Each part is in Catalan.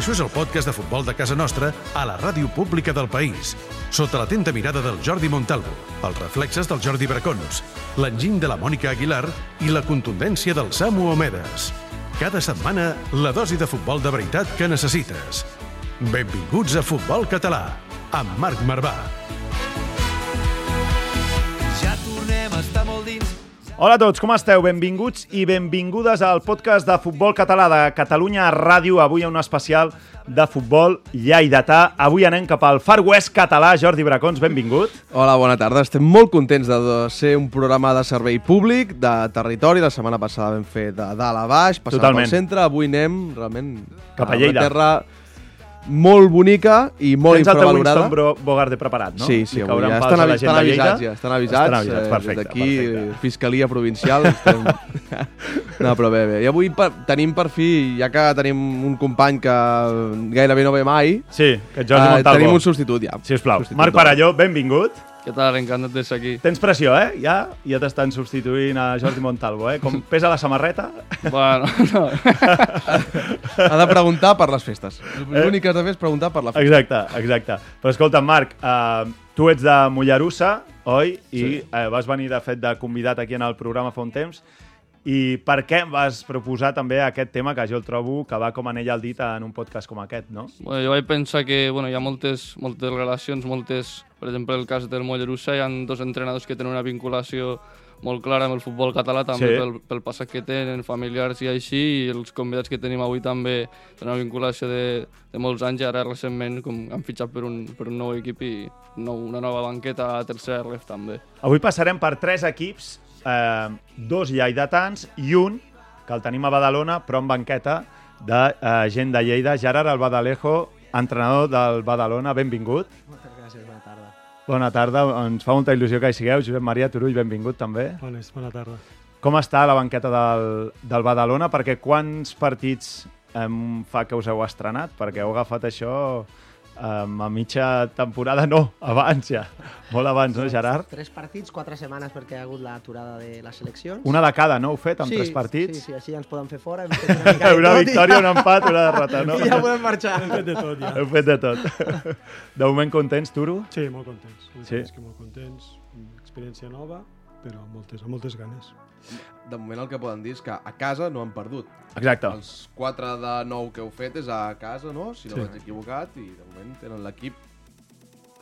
Això és el podcast de futbol de casa nostra a la ràdio pública del país, sota l'atenta mirada del Jordi Montalvo, els reflexes del Jordi Bracons, l'enginy de la Mònica Aguilar i la contundència del Samu Omedes. Cada setmana, la dosi de futbol de veritat que necessites. Benvinguts a Futbol Català, amb Marc Marvà. Hola a tots, com esteu? Benvinguts i benvingudes al podcast de futbol català de Catalunya Ràdio. Avui un especial de futbol lleidatà. Avui anem cap al Far West català. Jordi Bracons, benvingut. Hola, bona tarda. Estem molt contents de ser un programa de servei públic, de territori. La setmana passada vam fer de dalt a baix, passant Totalment. pel centre. Avui anem realment Cap a Lleida. una terra molt bonica i molt Tens el teu infravalorada. Winston Bro- Bogarde preparat, no? Sí, sí, avui ja estan, a la avi gent estan de avisats, ja, estan avisats. Estan avisats, eh, perfecte, des D'aquí, perfecte. Fiscalia Provincial. Estem... no, però bé, bé. I avui per, tenim per fi, ja que tenim un company que gairebé no ve mai, Sí, que Jordi eh, Montalvo. tenim un substitut ja. Sisplau. Substitut Marc. Parelló, benvingut. Què tal? Encantat d'estar aquí. Tens pressió, eh? Ja ja t'estan substituint a Jordi Montalvo, eh? Com pesa la samarreta? Bueno, no. Ha de preguntar per les festes. L'únic que has de fer és preguntar per la festa. Exacte, exacte. Però escolta, Marc, eh, tu ets de Mollerussa, oi? I Sí. eh, vas venir, de fet, de convidat aquí en el programa fa un temps. I per què vas proposar també aquest tema que jo el trobo que va com anell al dit en un podcast com aquest, no? bueno, jo vaig pensar que bueno, hi ha moltes, moltes relacions, moltes... Per exemple, el cas del Mollerussa, hi ha dos entrenadors que tenen una vinculació molt clara amb el futbol català, també Sí. pel, pel passat que tenen, familiars i així, i els convidats que tenim avui també tenen una vinculació de, de molts anys i ara recentment com han fitxat per un, per un nou equip i nou, una nova banqueta a tercera ref també. Avui passarem per tres equips, eh, dos lleidatans i un, que el tenim a Badalona, però en banqueta, de eh, gent de Lleida. Gerard Albadalejo, entrenador del Badalona, benvingut. Moltes gràcies, bona tarda. Bona tarda, ens fa molta il·lusió que hi sigueu. Josep Maria Turull, benvingut també. Bones, bona tarda. Com està la banqueta del, del Badalona? Perquè quants partits em fa que us heu estrenat? Perquè heu agafat això um, a mitja temporada, no, abans ja. Molt abans, no, Gerard? Tres partits, quatre setmanes perquè ha hagut l'aturada de les seleccions. Una de cada, no, heu fet, amb sí, tres partits? Sí, sí, així ja ens poden fer fora. Hem fet una, mica de una victòria, ja- un empat, una derrota, no? I ja podem marxar. Hem fet de tot, Heu fet de tot. De moment contents, Turo? Sí, molt contents. Sí. que molt contents. Experiència nova, però amb moltes, amb moltes ganes. De moment el que poden dir és que a casa no han perdut. Exacte. Els 4 de 9 que heu fet és a casa, no? Si no Sí. vaig equivocat, i de moment tenen l'equip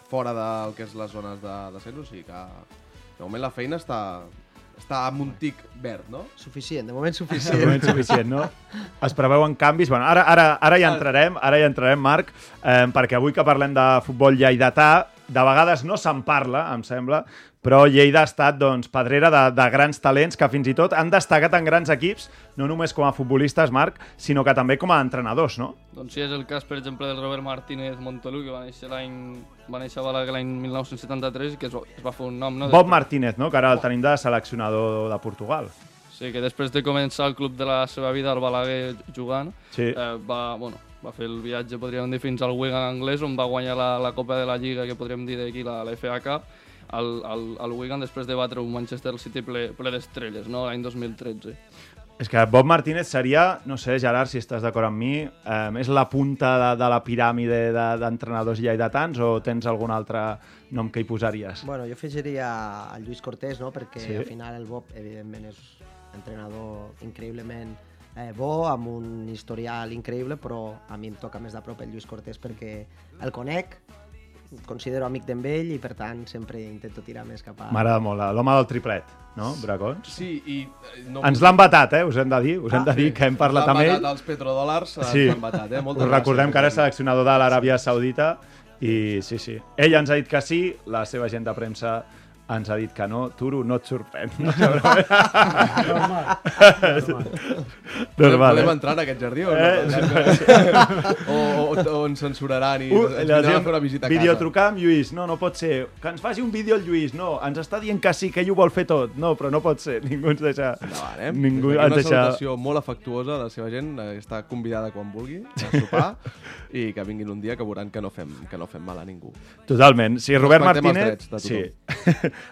fora del que és les zones de descens, o sigui que de moment la feina està, està amb un tic verd, no? Suficient, de moment De suficient. moment suficient, no? Es preveuen canvis? Bueno, ara, ara, ara ja entrarem, ara ja entrarem, Marc, eh, perquè avui que parlem de futbol lleidatà, de vegades no se'n parla, em sembla, però Lleida ha estat doncs, pedrera de, de grans talents que fins i tot han destacat en grans equips, no només com a futbolistes, Marc, sinó que també com a entrenadors, no? Doncs sí, és el cas, per exemple, del Robert Martínez Montolú, que va néixer l'any va néixer a Balaguer l'any 1973 i que es, va- es va fer un nom, no? Bob Martínez, no? que ara el tenim de seleccionador de Portugal. Sí, que després de començar el club de la seva vida al Balaguer jugant, Sí. eh, va, bueno, va fer el viatge, podríem dir, fins al Wigan anglès, on va guanyar la, la Copa de la Lliga, que podríem dir d'aquí, la, la FA Cup, al, al, al Wigan després de batre un Manchester City ple, ple d'estrelles, no? l'any 2013. És que Bob Martínez seria, no sé, Gerard, si estàs d'acord amb mi, eh, és la punta de, de la piràmide de- d'entrenadors lleidatans o tens algun altre nom que hi posaries? Bueno, jo afegiria el Lluís Cortés, no? perquè Sí. al final el Bob, evidentment, és entrenador increïblement eh, bo, amb un historial increïble, però a mi em toca més de prop el Lluís Cortés perquè el conec, considero amic d'en ell i per tant sempre intento tirar més cap a... M'agrada molt, l'home del triplet, no, Bracons? Sí, i... eh, No Ens l'han batat, eh? Us hem de dir, us hem de dir que hem parlat amb ell. L'han batat els petrodòlars, Sí. sí. l'han batat, eh? Moltes Us recordem gràcies, que ara és seleccionador de l'Aràbia Saudita i sí, sí. Ell ens ha dit que sí, la seva gent de premsa ens ha dit que no. Turo, no et sorprèn. No, Normal. Normal, Podem eh? entrar en aquest jardí o no? Eh, o, o, o ens censuraran i Uh, ens vindran a gent, fer una visita a casa. videotrucar amb Lluís, no, no pot ser. Que ens faci un vídeo el Lluís, no, ens està dient que sí, que ell ho vol fer tot. No, però no pot ser, ningú ens deixa... Endavant, eh? Ningú ens una deixa... salutació molt afectuosa de la seva gent, eh, està convidada quan vulgui a sopar i que vinguin un dia que veuran que no fem, que no fem mal a ningú. Totalment. Si Robert Respectem els Martínez... drets Sí.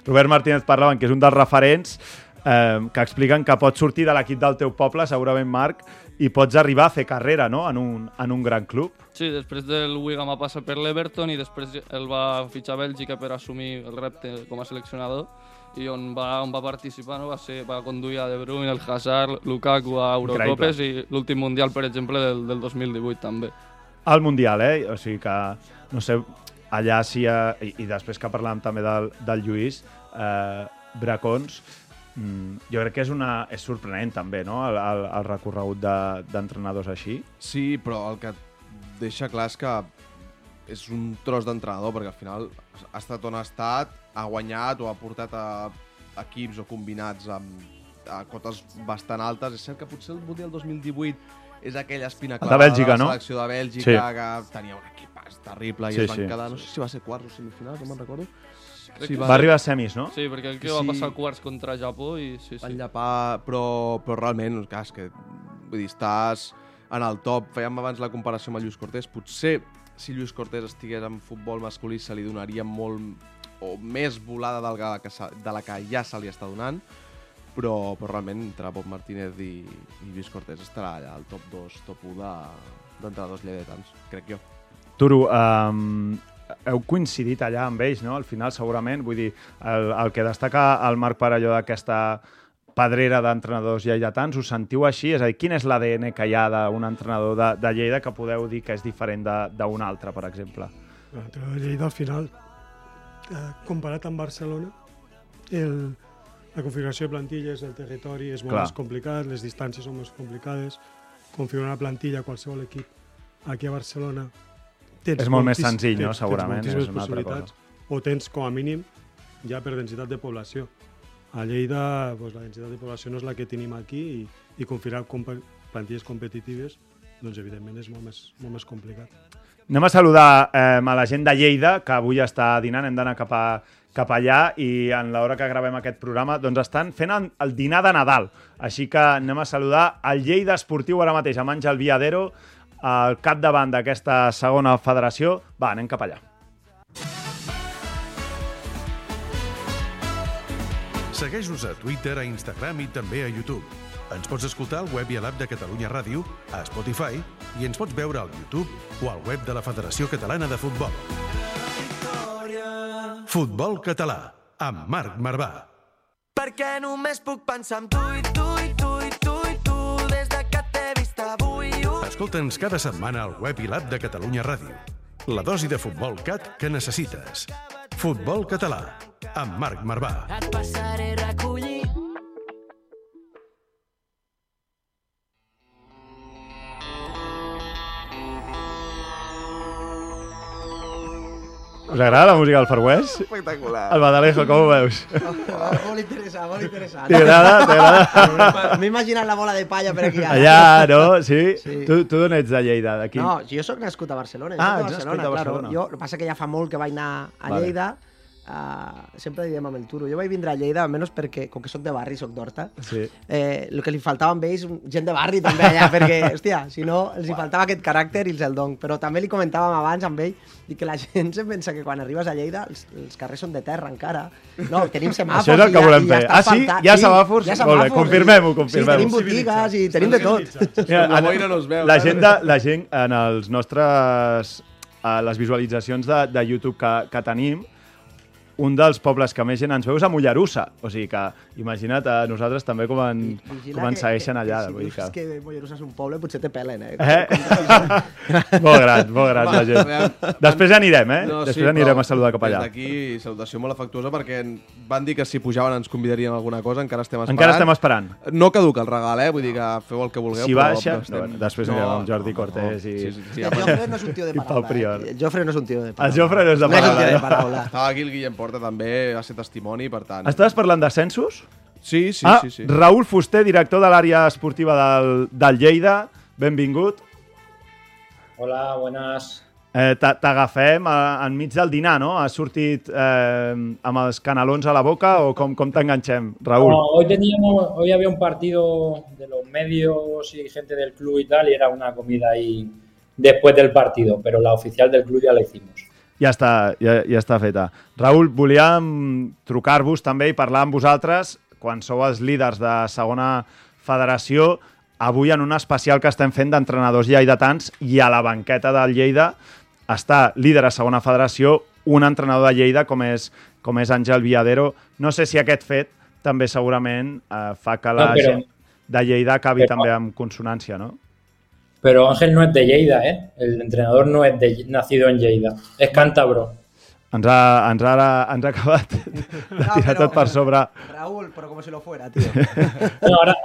Robert Martínez parlaven que és un dels referents eh, que expliquen que pots sortir de l'equip del teu poble, segurament, Marc, i pots arribar a fer carrera no? en, un, en un gran club. Sí, després del Wigan va passar per l'Everton i després el va fitxar a Bèlgica per assumir el repte com a seleccionador i on va, on va participar, no? va, ser, va conduir a De Bruyne, el Hazard, Lukaku a Eurocopes i l'últim Mundial, per exemple, del, del 2018 també. Al Mundial, eh? O sigui que, no sé, allà sí... Ha, i, I després que parlàvem també del, del Lluís, eh, Bracons, mm, jo crec que és, una, és sorprenent també, no?, el, el, el recorregut de- d'entrenadors així. Sí, però el que deixa clar és que és un tros d'entrenador, perquè al final ha estat on ha estat, ha guanyat o ha portat a equips o combinats amb a cotes bastant altes. És cert que potser el Mundial 2018 és aquella espina de clavada Bèlgica, la no? selecció de Bèlgica, Sí. que tenia un equipàs terrible i Sí, es van sí. quedar, no sé si va ser quarts o semifinals, no me'n recordo. Crec Sí, que Va arribar a semis, no? Sí, perquè el que va Sí. passar quarts contra Japó i sí, van sí. llapar, però, però realment, clar, és que vull dir, estàs en el top. Fèiem abans la comparació amb el Lluís Cortés. Potser, si Lluís Cortés estigués en futbol masculí, se li donaria molt o més volada del que, de la que ja se li està donant, però, però realment entre Bob Martínez i, i Lluís Cortés estarà allà al top 2, top 1 de- d'entrenadors lleidatans, crec jo. Turo, um, heu coincidit allà amb ells, no? Al final, segurament, vull dir, el, el que destaca el Marc per allò d'aquesta pedrera d'entrenadors lleidatans, us sentiu així? És a dir, quin és l'ADN que hi ha d'un entrenador de, de Lleida que podeu dir que és diferent de- d'un altre, per exemple? L'entrenador de Lleida, al final, eh, comparat amb Barcelona, el, la configuració de plantilles, el territori és molt Clar. més complicat, les distàncies són més complicades, configurar una plantilla a qualsevol equip aquí a Barcelona tens És molt més senzill, no? tens- tens Segurament, és moltíssimes una altra possibilitats, O tens, com a mínim, ja per densitat de població. A Lleida doncs, la densitat de població no és la que tenim aquí i, i configurar compa plantilles competitives doncs, evidentment és molt més, molt més complicat. Anem a saludar eh, a la gent de Lleida, que avui està dinant, hem d'anar cap, a, cap allà, i en l'hora que gravem aquest programa doncs estan fent el, el dinar de Nadal. Així que anem a saludar el Lleida Esportiu ara mateix, amb Àngel Viadero, al capdavant d'aquesta segona federació. Va, anem cap allà. Segueix-nos a Twitter, a Instagram i també a YouTube. Ens pots escoltar al web i a l'app de Catalunya Ràdio, a Spotify i ens pots veure al YouTube o al web de la Federació Catalana de Futbol. Futbol català, amb Marc Marvà. Perquè només puc pensar en tu i tu Escolta'ns cada setmana al web i l'app de Catalunya Ràdio. La dosi de futbol cat que necessites. Futbol català, amb Marc Marvà. Et passaré recollir. Us agrada la música del Far West? Espectacular. El Badalejo, com ho veus? Molt interessant, molt interessant. T'agrada? T'agrada? M'he imaginat la bola de palla per aquí. ara. Allà, no? Sí? Sí. Tu, tu d'on ets de Lleida? D'aquí? No, jo sóc nascut a Barcelona. Ah, ets nascut a Barcelona. Claro. Jo, el que passa que ja fa molt que vaig anar a Vale. Lleida. Uh, sempre diem amb el Turo. Jo vaig vindre a Lleida, almenys perquè, com que sóc de barri, sóc d'Horta, Sí. eh, el que li faltava amb ells, gent de barri també allà, perquè, hòstia, si no, els hi faltava aquest caràcter i els el don. Però també li comentàvem abans amb ell i que la gent se pensa que quan arribes a Lleida els, els carrers són de terra encara. No, tenim semàfors Això és el i que ja- volem i ja fer. està Ah, sí? Hi ha semàfors? hi ha Molt bé, semàfors, confirmem-ho, sí. confirmem-ho. Sí, tenim botigues i tenim de tot. Mira, La boira no es veu. La eh? gent, de, la gent en els nostres... A les visualitzacions de, de YouTube que, que tenim, un dels pobles que més gent ens veu és a Mollerussa. O sigui que, imagina't, a nosaltres també com, en, Vigila com ens que- segueixen que- allà. Que, vull dir si dius que... que Mollerussa és un poble, potser te pelen, eh? Eh? molt gran, molt gran la gent. Després anirem, eh? Després anirem a saludar cap allà. Des d'aquí, salutació molt afectuosa, perquè van dir que si pujaven ens convidarien alguna cosa, encara estem esperant. Encara estem esperant. No caduca el regal, eh? Vull dir que feu el que vulgueu. Si però- baixa, però estem- no, després anirem amb Jordi Cortés i- Sí, sí, sí, el ja, Jofre no és un tio de paraula. Eh? El Jofre no és un tio de paraula. El Jofre no és de No és un tio paraula. de paraula. Estava aquí el Guillem porta també, va ser testimoni, per tant... Estaves parlant d'ascensos? Sí, sí, ah, sí, sí. Raül Fuster, director de l'àrea esportiva del, del Lleida. Benvingut. Hola, buenas. Eh, t'a- T'agafem enmig del dinar, no? Has sortit eh, amb els canalons a la boca o com, com t'enganxem, Raül? No, hoy teníamos, hoy había un partido de los medios y gente del club y tal, y era una comida ahí después del partido, pero la oficial del club ya la hicimos. Ja està, ja, ja està feta. Raül, volíem trucar-vos també i parlar amb vosaltres quan sou els líders de segona federació avui en un especial que estem fent d'entrenadors lleidatans i a la banqueta del Lleida està líder a segona federació un entrenador de Lleida com és, com és Àngel Viadero. No sé si aquest fet també segurament eh, fa que la No, però- gent de Lleida acabi però- també amb consonància, no? Pero Ángel no es de Lleida, ¿eh? El entrenador no es de, nacido en Lleida, es cántabro. Ens ha, ens ha, ens ha acabat de tirar però- tot per sobre. Raúl, pero como si lo fuera, tío. Bueno, ahora,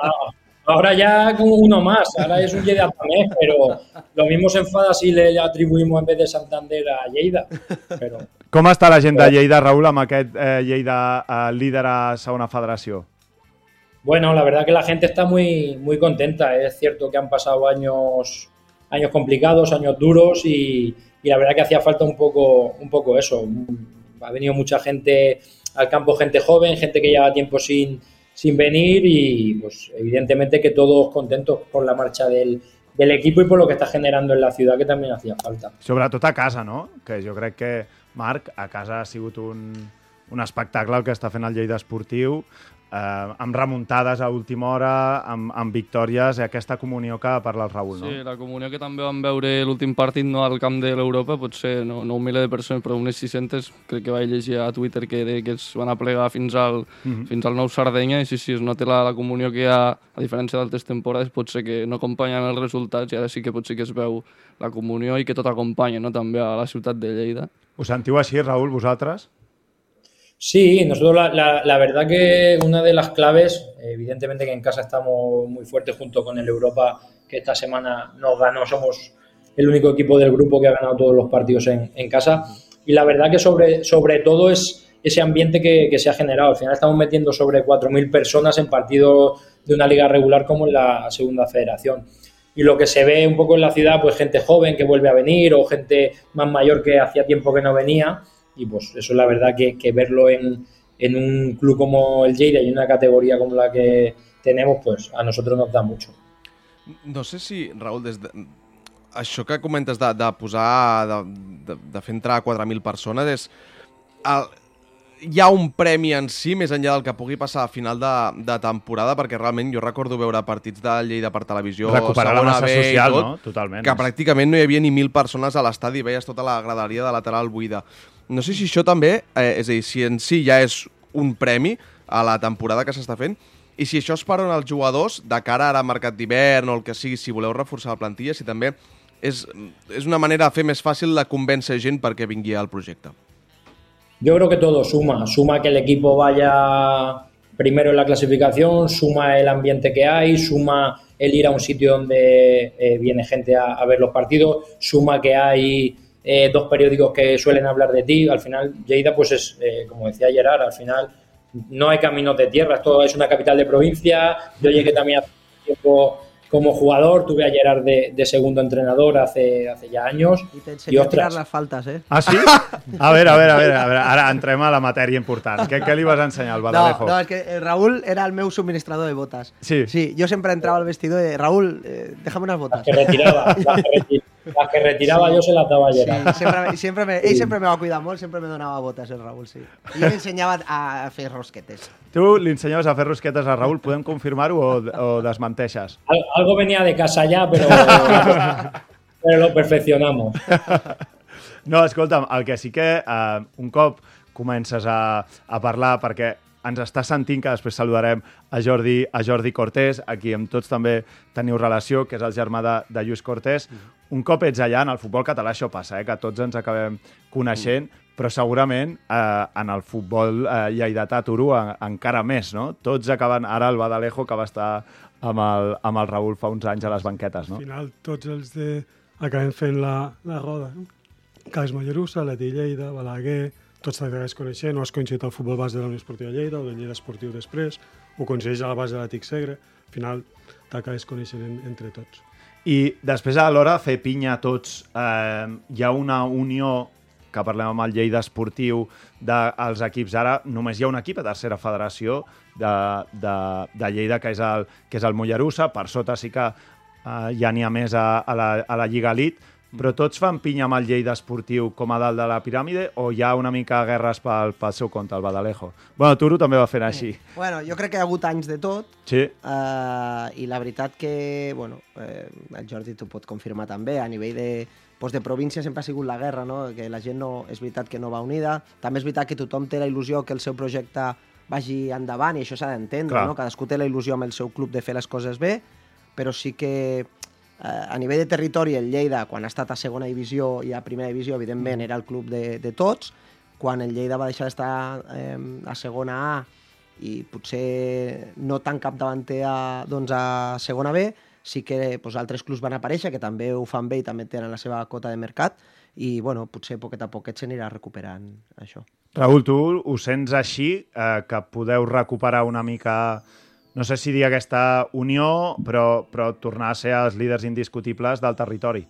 ahora ya como uno más, ahora es un Lleida también, pero lo mismo se enfada si le atribuimos en vez de Santander a Lleida. Pero Com està la gent de Lleida, Raül, amb aquest eh, Lleida eh, líder a segona federació? Bueno, la verdad que la gente está muy, muy contenta. Es cierto que han pasado años, años complicados, años duros y, la verdad que hacía falta un poco, un poco eso. Ha venido mucha gente al campo, gente joven, gente que lleva tiempo sin, sin venir y pues evidentemente que todos contentos por la marcha del, del equipo y por lo que está generando en la ciudad que también hacía falta. Sobretot a casa, no? Que jo crec que, Marc, a casa ha sigut un, un espectacle el que està fent el Lleida Esportiu, eh, amb remuntades a última hora, amb, amb victòries, i aquesta comunió que parla el Raül, no? Sí, la comunió que també vam veure l'últim partit no al camp de l'Europa, potser no, no un miler de persones, però unes 600, crec que vaig llegir a Twitter que, de, que es van a plegar fins al, Mhm. fins al nou Sardenya, i sí, sí, es nota la, la comunió que hi ha, a diferència d'altres temporades, pot ser que no acompanyen els resultats, i ara sí que pot ser que es veu la comunió i que tot acompanya, no?, també a la ciutat de Lleida. Us sentiu així, Raül, vosaltres? Sí, nosotros la, la- verdad que una de las claves, evidentemente que en casa estamos muy fuertes junto con el Europa, que esta semana nos ganó, somos el único equipo del grupo que ha ganado todos los partidos en, en casa. Y la verdad que sobre, sobre todo es ese ambiente que, que se ha generado. Al final estamos metiendo sobre 4.000 personas en partidos de una liga regular como en la segunda federación. Y lo que se ve un poco en la ciudad, pues gente joven que vuelve a venir o gente más mayor que hacía tiempo que no venía. Y pues eso la verdad que, que verlo en, en un club como el Lleida y en una categoría como la que tenemos, pues a nosotros nos da mucho. No sé si, Raül, des de... això que comentes de, de posar, de, de, de fer entrar 4.000 persones, és... El, hi ha un premi en si, més enllà del que pugui passar a final de, de temporada, perquè realment jo recordo veure partits de Lleida per televisió, Recuperar la massa B social, tot, no? Totalment. que pràcticament no hi havia ni mil persones a l'estadi, veies tota la graderia de lateral buida. No sé si això també, eh, és a dir, si en si ja és un premi a la temporada que s'està fent, i si això es paren els jugadors de cara ara a mercat d'hivern o el que sigui, si voleu reforçar la plantilla, si també és, és una manera de fer més fàcil de convèncer gent perquè vingui al projecte. Yo creo que todo suma, suma que el equipo vaya primero en la clasificación, suma el ambiente que hay, suma el ir a un sitio donde eh, viene gente a, a ver los partidos, suma que hay eh, dos periódicos que suelen hablar de ti. Al final, Lleida, pues es, eh, como decía Gerard, al final no hay caminos de tierra, esto es una capital de provincia. Yo llegué también hace tiempo como jugador, tuve a Gerard de, de segundo entrenador hace, hace ya años. Y te Y enseñó a tirar las faltas, ¿eh? Ah, sí? A veure, a veure, a veure, a veure. ara entrem a la matèria important. Què, què li vas ensenyar al No, Badalejo? no, es que eh, Raúl era el meu suministrador de botas. Sí. Sí, yo siempre entraba al vestidor de Raúl, eh, déjame unas las botas. que retiraba, las que, reti- las que retiraba yo se las daba a Gerard. Sí, sempre, siempre me, ell sempre me va cuidar molt, sempre me donava botes, el Raúl, sí. I jo m'ensenyava a fer rosquetes. Tu li ensenyaves a fer rosquetes a Raül, podem confirmar-ho o, o desmenteixes? Al- Algo venía de casa ya, pero, pero lo perfeccionamos. No, escolta'm, el que sí que eh, un cop comences a, a parlar, perquè ens està sentint, que després saludarem a Jordi, a Jordi Cortés, a qui amb tots també teniu relació, que és el germà de, de Lluís Cortés. Un cop ets allà, en el futbol català això passa, eh, que tots ens acabem coneixent, però segurament eh, en el futbol eh, lleidatà Turu en, encara més, no? Tots acaben... Ara el Badalejo, que va estar amb el, amb el Raül fa uns anys a les banquetes, no? Al final tots els de... acabem fent la, la roda. No? Caix Mollerussa, Letí Lleida, Balaguer, tots t'acabes coneixent, o has coincidit al futbol base de la Unió Esportiva Lleida o del Lleida Esportiu després, o coincideix a la base de l'Atic Segre, al final t'acabes coneixent en, entre tots. I després, a l'hora de fer pinya a tots, eh, hi ha una unió que parlem amb el Lleida Esportiu dels equips. Ara només hi ha un equip a tercera federació de, de, de Lleida, que és el, que és el Mollerussa. Per sota sí que eh, ja n'hi ha més a, a, la, a la Lliga Elite. Però tots fan pinya amb el Lleida Esportiu com a dalt de la piràmide o hi ha una mica guerres pel, pel seu compte, el Badalejo? Bueno, Turo també va fer així. Bueno, jo crec que hi ha hagut anys de tot, Sí. Uh, I la veritat que, bueno, eh, el Jordi t'ho pot confirmar també, a nivell de, doncs de província sempre ha sigut la guerra, no? que la gent no, és veritat que no va unida, també és veritat que tothom té la il·lusió que el seu projecte vagi endavant i això s'ha d'entendre, no? cadascú té la il·lusió amb el seu club de fer les coses bé, però sí que a nivell de territori el Lleida, quan ha estat a segona divisió i a primera divisió, evidentment era el club de, de tots, quan el Lleida va deixar d'estar eh, a segona A i potser no tan capdavanter a, doncs a segona B, sí que doncs, altres clubs van aparèixer que també ho fan bé i també tenen la seva cota de mercat i bueno, potser poquet a poquet s'anirà recuperant això. Raül, tu ho sents així, eh, que podeu recuperar una mica, no sé si dir aquesta unió, però, però tornar a ser els líders indiscutibles del territori.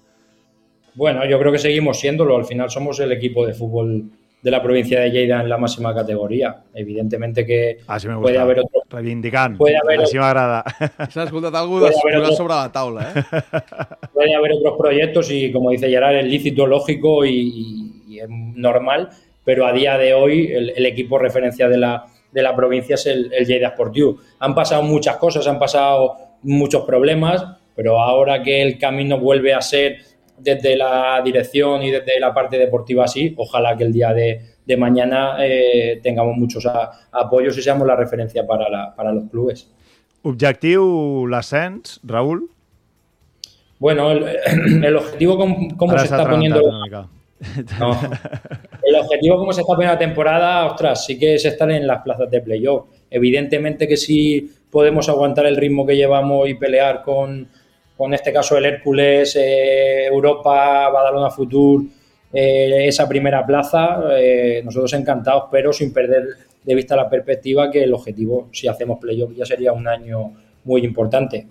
Bueno, yo creo que seguimos siéndolo. Al final somos el equipo de fútbol de la provincia de Lleida en la máxima categoría. Evidentemente que me puede haber otro, Reivindicant. Puede haver- Així m'agrada. S'ha escoltat algú Puede de haber otro- sobre la taula, eh? puede haber otros proyectos y, como dice Gerard, es lícito, lógico y, y- y es normal, pero a día de hoy el, el equipo referencia de la, de la provincia es el, el Lleida Sportiu. Han pasado muchas cosas, han pasado muchos problemas, pero ahora que el camino vuelve a ser desde la dirección y desde la parte deportiva así, ojalá que el día de, de mañana eh, tengamos muchos a- apoyos y seamos la referencia para, la- para los clubes. Objectiu l'ascens, Raül? Bueno, el, el objetivo, ¿cómo, cómo se está poniendo? No. El objetivo, como se está poniendo la temporada, ostras, sí que es estar en las plazas de playoff. Evidentemente que si podemos aguantar el ritmo que llevamos y pelear con, con este caso el Hércules, eh, Europa, Badalona Futur, eh, esa primera plaza, eh, nosotros encantados, pero sin perder de vista la perspectiva que el objetivo, si hacemos playoff, ya sería un año muy importante.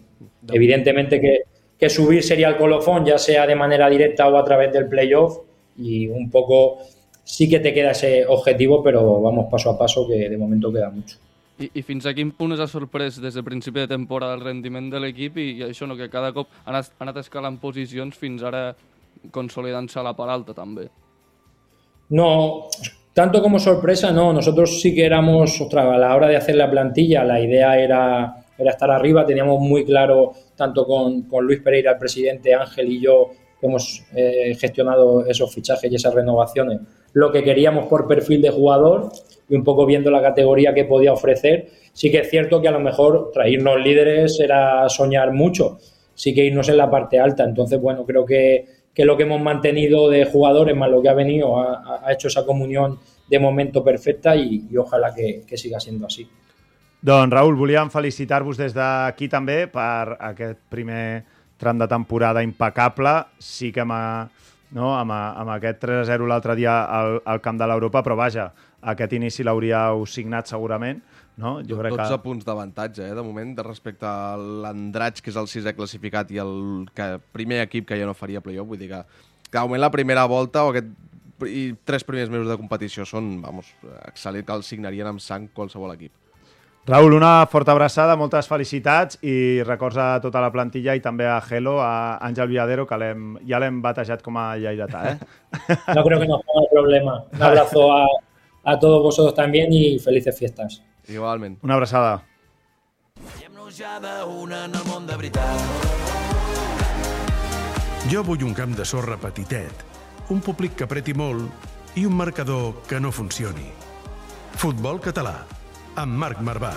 Evidentemente que, que subir sería el colofón, ya sea de manera directa o a través del playoff, y un poco sí que te queda ese objetivo, pero vamos paso a paso, que de momento queda mucho. I, I fins a quin punt us ha sorprès des de principi de temporada el rendiment de l'equip i, i això no, que cada cop han, es- han anat escalant posicions fins ara consolidant-se a la part alta també. No, tanto como sorpresa, no. Nosotros sí que éramos, ostras, a la hora de hacer la plantilla, la idea era, era estar arriba. Teníamos muy claro, tanto con, con Luis Pereira, el presidente, Ángel y yo, que hemos eh, gestionado esos fichajes y esas renovaciones, lo que queríamos por perfil de jugador y un poco viendo la categoría que podía ofrecer. Sí que es cierto que a lo mejor traernos líderes era soñar mucho, sí que irnos en la parte alta. Entonces, bueno, creo que, que lo que hemos mantenido de jugadores más lo que ha venido ha, ha hecho esa comunión de momento perfecta y, y ojalá que, que siga siendo así. Doncs, Raül, volíem felicitar-vos des d'aquí també per aquest primer tram de temporada impecable. Sí que amb, a, no, amb, a, amb aquest 3-0 l'altre dia al, al camp de l'Europa, però vaja, aquest inici l'hauríeu signat segurament. No? Jo crec 12 que... punts d'avantatge, eh, de moment, de respecte a l'Andratx, que és el sisè classificat, i el que, primer equip que ja no faria playoff. Vull dir que, que de moment la primera volta o aquest i tres primers mesos de competició són, vamos, excel·lent, que els signarien amb sang qualsevol equip. Raül, una forta abraçada, moltes felicitats i records a tota la plantilla i també a Gelo, a Àngel Villadero, que ja l'hem batejat com a lleidatà, eh? No creo que nos ponga problema. Un abrazo a, a todos vosotros también y felices fiestas. Igualment. Una abraçada. Veiem-nos ja d'una en el món de veritat. Jo vull un camp de sorra petitet, un públic que apreti molt i un marcador que no funcioni. Futbol català, amb Marc Marvà.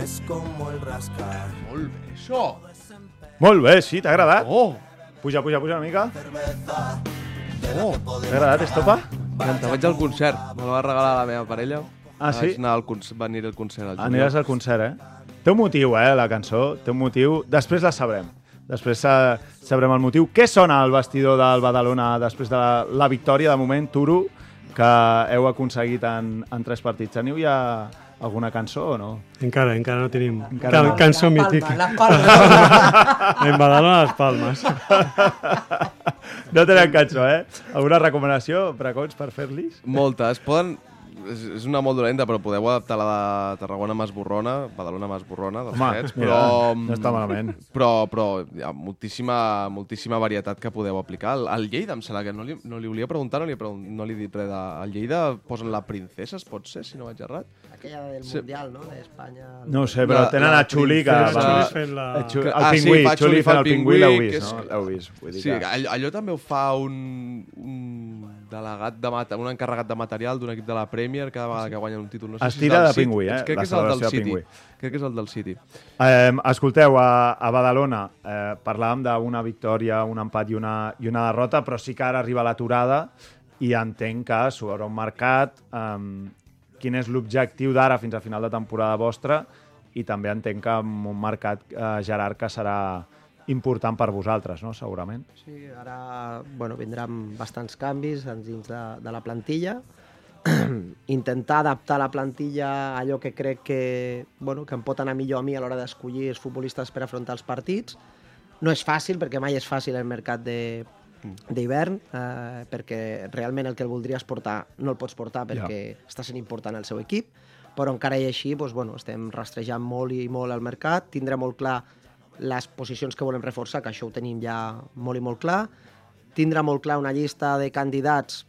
es como el rascar Molt bé, això! Molt bé, sí, t'ha agradat? Oh! Puja, puja, puja una mica. Oh! T'ha agradat, Estopa? M'encanta, vaig al concert. Me la va regalar la meva parella. Ah, sí? Vaig anar al concert, va venir al concert al. Aniràs al concert, eh? Té un motiu, eh, la cançó. Té un motiu. Després la sabrem. Després sa- sabrem el motiu. Què sona al vestidor del Badalona després de la, la victòria, de moment, Turo, que heu aconseguit en, en tres partits? Teniu ja alguna cançó o no? Encara, encara no tenim Encara can, no. cançó La Palma, mítica. Palma. en Badalona, les Palmes. No tenen cançó, eh? Alguna recomanació, precots, per fer-los? Moltes. Poden... És, és una molt dolenta, però podeu adaptar la de Tarragona Masborrona, Badalona Masborrona, dels Home, aquests, mira, però... no està malament. Però, però hi ha moltíssima, moltíssima varietat que podeu aplicar. El, el Lleida, em sembla que no li, no li volia preguntar, no li, pregun- no li he dit res de... El Lleida posen la princesa, es pot ser, si no vaig errat? Aquella del Sí. Mundial, no?, d'Espanya. No ho sé, però La- tenen la a Xuli que va... Xuli fent la- Xu- Que- El ah, sí, pingüí, fa Xuli Xuli fent el el pingüí, l'heu vist, és- no? L'heu vist. Vull dir Sí, que... allò, allò també ho fa un, un delegat de mata, un encarregat de material d'un equip de la Premier cada vegada que guanya un títol. No sé Es si és de City. pingüí, eh, Crec que és el del City. Crec que és el del City. Eh, escolteu, a, a Badalona eh, parlàvem d'una victòria, un empat i una, i una derrota, però sí que ara arriba l'aturada i entenc que s'ho haurà un mercat. Eh, quin és l'objectiu d'ara fins a final de temporada vostra i també entenc que amb un mercat, eh, Gerard, que serà important per vosaltres, no? segurament. Sí, ara bueno, vindran bastants canvis dins de, de la plantilla. Intentar adaptar la plantilla a allò que crec que, bueno, que em pot anar millor a mi a l'hora d'escollir els futbolistes per afrontar els partits. No és fàcil, perquè mai és fàcil el mercat de d'hivern, eh, perquè realment el que el voldries portar no el pots portar perquè ja. està sent important el seu equip, però encara i així doncs, bueno, estem rastrejant molt i molt el mercat, tindrà molt clar les posicions que volem reforçar, que això ho tenim ja molt i molt clar, tindrà molt clar una llista de candidats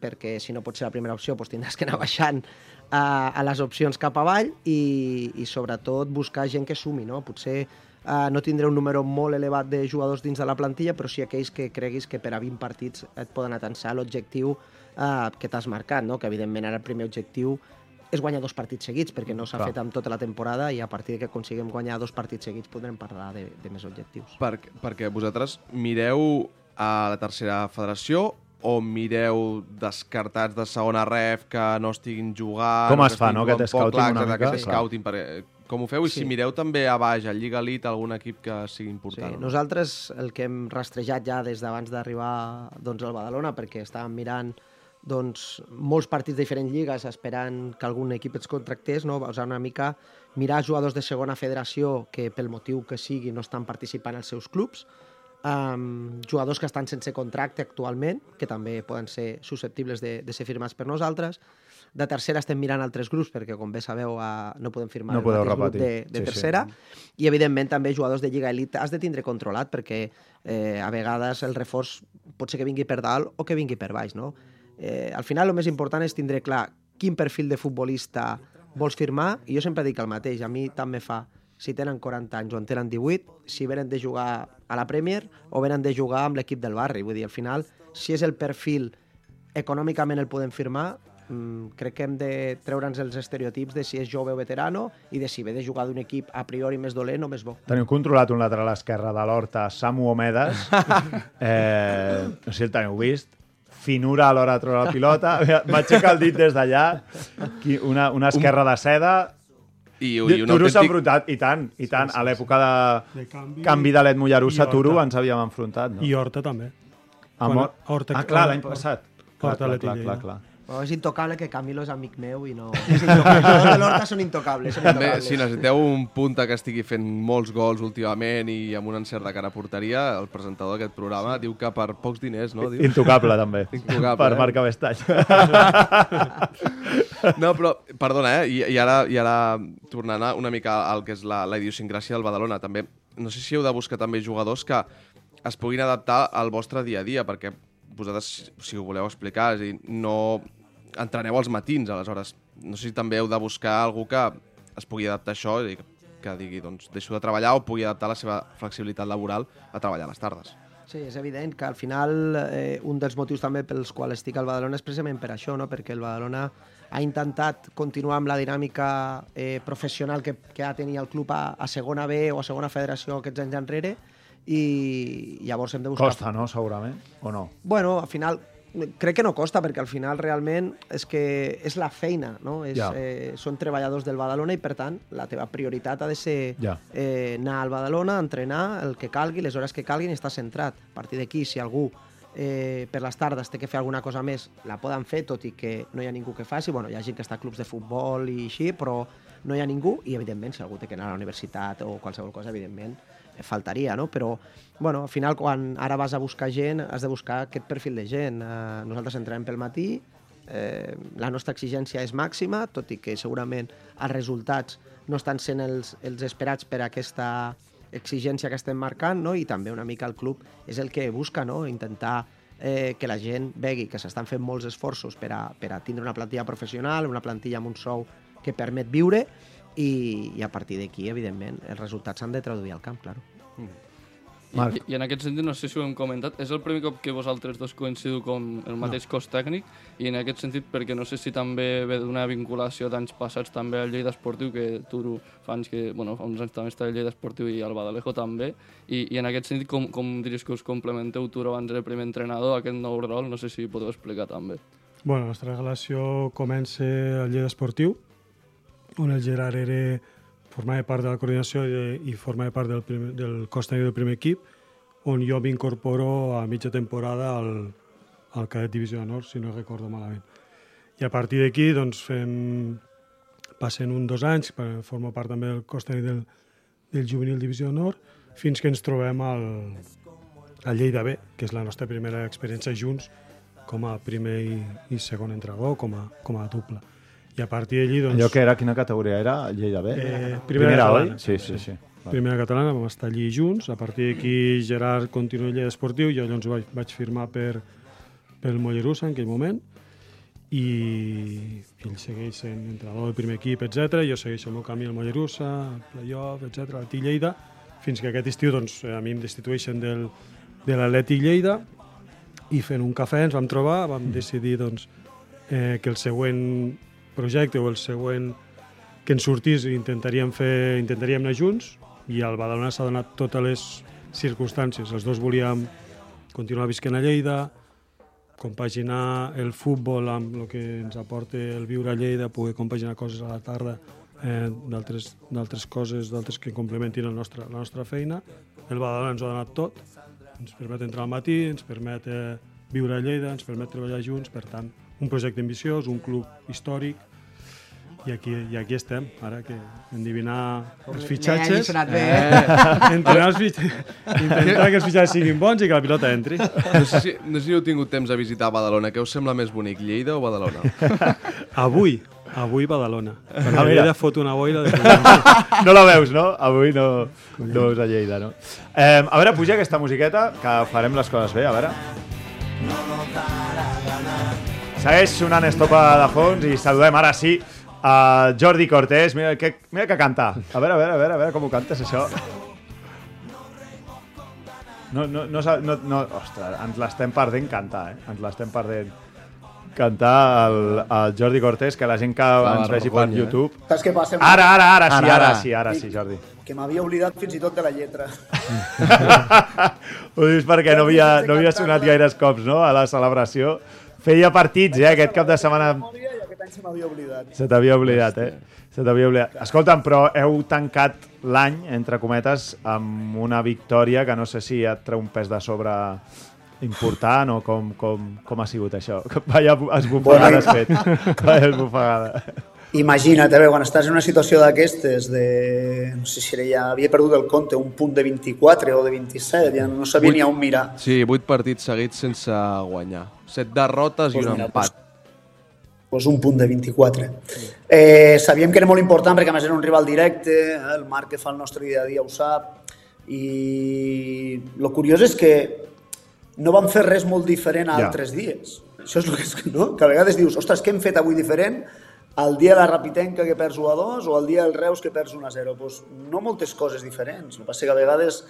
perquè si no pot ser la primera opció doncs tindràs que anar baixant a, a les opcions cap avall i, i sobretot buscar gent que sumi, no? Potser uh, no tindré un número molt elevat de jugadors dins de la plantilla, però sí aquells que creguis que per a 20 partits et poden atensar l'objectiu uh, que t'has marcat, no? Que evidentment ara el primer objectiu és guanyar dos partits seguits, perquè no s'ha fet amb tota la temporada i a partir de que aconseguim guanyar dos partits seguits podrem parlar de, de més objectius. Per, perquè vosaltres mireu a la tercera federació o mireu descartats de segona ref que no estiguin jugant... Com es fa, no? Aquest scouting clar, una mica, Aquest scouting, perquè com ho feu i Sí. si mireu també a baix, a Lliga Elite, algun equip que sigui Sí, important. no? nosaltres el que hem rastrejat ja des d'abans d'arribar doncs, al Badalona, perquè estàvem mirant doncs, molts partits de diferents lligues esperant que algun equip ens contractés, no? o sigui, una mica mirar jugadors de segona federació que pel motiu que sigui no estan participant als seus clubs, um, jugadors que estan sense contracte actualment, que també poden ser susceptibles de, de ser firmats per nosaltres. De tercera estem mirant altres grups, perquè com bé sabeu no podem firmar No el podeu grup repetir. de, de Sí, sí. tercera. I evidentment també jugadors de Lliga Elite has de tindre controlat perquè eh, a vegades el reforç pot ser que vingui per dalt o que vingui per baix. No? Eh, al final el més important és tindre clar quin perfil de futbolista vols firmar i jo sempre dic el mateix, a mi tant me fa si tenen 40 anys o en tenen 18, si venen de jugar a la Premier o venen de jugar amb l'equip del barri. Vull dir, al final, si és el perfil econòmicament el podem firmar, mm, crec que hem de treure'ns els estereotips de si és jove o veterano i de si ve de jugar d'un equip a priori més dolent o més bo. Teniu controlat un lateral esquerre de l'Horta, Samu Omedes. Eh, no sé si el teniu vist. Finura a l'hora de treure la pilota. M'aixeca el dit des d'allà. Una, una esquerra de seda. I, i un Turo s'ha autèntic... enfrontat, i tant, i tant. A l'època de De canvi, canvi de l'Ed Mollerussa. Turo ens havíem enfrontat. No? I Horta també. Amb quan- Hor- Horta- ah, clar, l'any passat. Clar, Horta clar, clar, clar, Lleida. clar. Bueno, és intocable que Camilo és amic meu i no... És intocable. Els jugadors de l'Horta són intocables. Són També, intocables. si necessiteu un punta que estigui fent molts gols últimament i amb un encert de cara a porteria, el presentador d'aquest programa diu que per pocs diners, no? Diu? Intocable, també. Intocable, per eh? marcar Vestall. No, però, perdona, eh? I, i, ara, i ara tornant a una mica al que és la, la idiosincràsia del Badalona, també, no sé si heu de buscar també jugadors que es puguin adaptar al vostre dia a dia, perquè vosaltres, si ho voleu explicar, és dir, no entreneu als matins, aleshores. No sé si també heu de buscar algú que es pugui adaptar a això i que, que digui, doncs, deixo de treballar o pugui adaptar la seva flexibilitat laboral a treballar a les tardes. Sí, és evident que al final eh, un dels motius també pels quals estic al Badalona és precisament per això, no? perquè el Badalona ha intentat continuar amb la dinàmica eh, professional que, que ha tenir el club a, a segona B o a segona federació aquests anys enrere i llavors hem de buscar... Costa, no?, segurament, o no? Bueno, al final crec que no costa, perquè al final realment és que és la feina, no? És, Ja. eh, són treballadors del Badalona i, per tant, la teva prioritat ha de ser Ja. eh, anar al Badalona, entrenar el que calgui, les hores que calguin i estar centrat. A partir d'aquí, si algú eh, per les tardes té que fer alguna cosa més, la poden fer, tot i que no hi ha ningú que faci. Bueno, hi ha gent que està a clubs de futbol i així, però no hi ha ningú i, evidentment, si algú té que anar a la universitat o qualsevol cosa, evidentment, faltaria, no? Però, bueno, al final, quan ara vas a buscar gent, has de buscar aquest perfil de gent. Eh, nosaltres entrem pel matí, eh, la nostra exigència és màxima, tot i que segurament els resultats no estan sent els, els esperats per aquesta exigència que estem marcant, no? i també una mica el club és el que busca, no? intentar eh, que la gent vegi que s'estan fent molts esforços per a, per a tindre una plantilla professional, una plantilla amb un sou que permet viure i, i a partir d'aquí, evidentment, els resultats s'han de traduir al camp, claro. I, I en aquest sentit, no sé si ho hem comentat, és el primer cop que vosaltres dos coincidiu com el mateix no. cos tècnic i en aquest sentit perquè no sé si també ve d'una vinculació d'anys passats també al Lleida Esportiu, que tu fa anys que, bueno, fa uns anys també està al Lleida Esportiu i al Badalejo també, i, i en aquest sentit com, com diries que us complementeu tu abans del primer entrenador, aquest nou rol, no sé si podeu explicar també. Bueno, la nostra relació comença al Lleida Esportiu, on el Gerard era, formava part de la coordinació i, i formava part del, primer, del cos tècnic del primer equip, on jo m'incorporo a mitja temporada al, al cadet divisió d'honor, si no recordo malament. I a partir d'aquí, doncs, fem... passen un dos anys, formo part també del cos tècnic del, del juvenil divisió d'honor, fins que ens trobem al, al Lleida B, que és la nostra primera experiència junts com a primer i, i segon entrenador, com a, com a dupla. I a partir d'allí, doncs... Allò que era, quina categoria era? Lleida B? Eh, primera Primera, catalana. oi? Sí, sí, sí. Vale. Primera catalana, vam estar allí junts. A partir d'aquí Gerard continua a Lleida Esportiu, jo llavors vaig, vaig firmar per, pel Mollerussa en aquell moment i ell segueix sent entrenador del primer equip, etc. Jo segueixo el meu camí al Mollerussa, al playoff, etc. al T Lleida, fins que aquest estiu doncs, a mi em destitueixen del, de l'Atlètic Lleida i fent un cafè ens vam trobar, vam decidir doncs, eh, que el següent projecte o el següent que ens sortís intentaríem, fer, intentaríem anar junts i al Badalona s'ha donat totes les circumstàncies. Els dos volíem continuar visquent a Lleida, compaginar el futbol amb el que ens aporta el viure a Lleida, poder compaginar coses a la tarda eh, d'altres coses, d'altres que complementin el nostre, la nostra feina. El Badalona ens ho ha donat tot, ens permet entrar al matí, ens permet eh, viure a Lleida, ens permet treballar junts, per tant, un projecte ambiciós, un club històric, i aquí, i aquí estem, ara que endivinar els fitxatges, sonat bé, eh, entrenar els fitxatges, intentar que els fitxatges siguin bons i que la pilota entri. No sé, si, no sé si heu tingut temps a visitar Badalona. Què us sembla més bonic, Lleida o Badalona? Avui, avui Badalona. Perquè Ah, mira. Lleida fot una boira de... no la veus, no? Avui no, no veus a Lleida, no? Eh, a veure, puja aquesta musiqueta, que farem les coses bé, a veure. Segueix sonant estopa de fons i saludem ara sí a Jordi Cortés. Mira que, mira que canta. A veure, a veure, a veure, a veure com ho cantes, això. No, no, no, no, no, ostres, ens l'estem perdent cantar, eh? Ens l'estem perdent cantar el, el Jordi Cortés, que la gent que ens vegi per eh? YouTube... Saps què passa? Ara, ara, ara, sí, Ara, ara, ara. sí, ara sí, Jordi. Que m'havia oblidat fins i tot de la lletra. Ho dius perquè no havia, no havia sonat gaires cops, no?, a la celebració. Feia partits, eh, aquest cap de setmana. Memòria I aquest any se m'havia oblidat. Se t'havia oblidat, eh? Se t'havia oblidat. Escolta'm, però heu tancat l'any, entre cometes, amb una victòria que no sé si et treu un pes de sobre important o com, com, com ha sigut això. Vaya esbufegada has fet. Vaya esbufegada. Imagina't, eh, quan estàs en una situació d'aquestes, de... no sé si era ja, havia perdut el compte, un punt de 24 o de 27, ja no sabia ni a on mirar. Sí, vuit partits seguits sense guanyar. Set derrotes Pues i un mira, empat. Pues un punt de 24. Eh, sabíem que era molt important perquè a més era un rival directe, eh, el Marc que fa el nostre dia a dia ho sap, i el curiós és que no vam fer res molt diferent a Ja. altres dies. Això és el que, és, no? que a vegades dius, ostres, què hem fet avui diferent el dia de la Rapitenca que perds 1 a 2 o el dia del Reus que perds 1 a 0? Pues no moltes coses diferents. El que passa que a vegades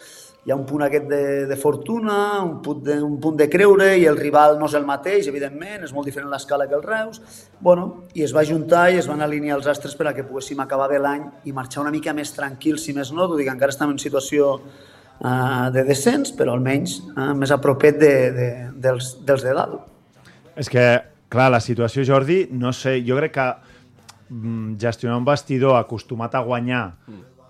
hi ha un punt aquest de, de fortuna, un punt de, un punt de creure i el rival no és el mateix, evidentment, és molt diferent l'escala que el Reus. Bueno, I es va juntar i es van alinear els astres per a que poguéssim acabar bé l'any i marxar una mica més tranquils, si més no, i que encara estem en situació uh, de descens, però almenys uh, més a propet de, de, dels, dels de dalt. És que, clar, la situació, Jordi, no sé, jo crec que mm, gestionar un vestidor acostumat a guanyar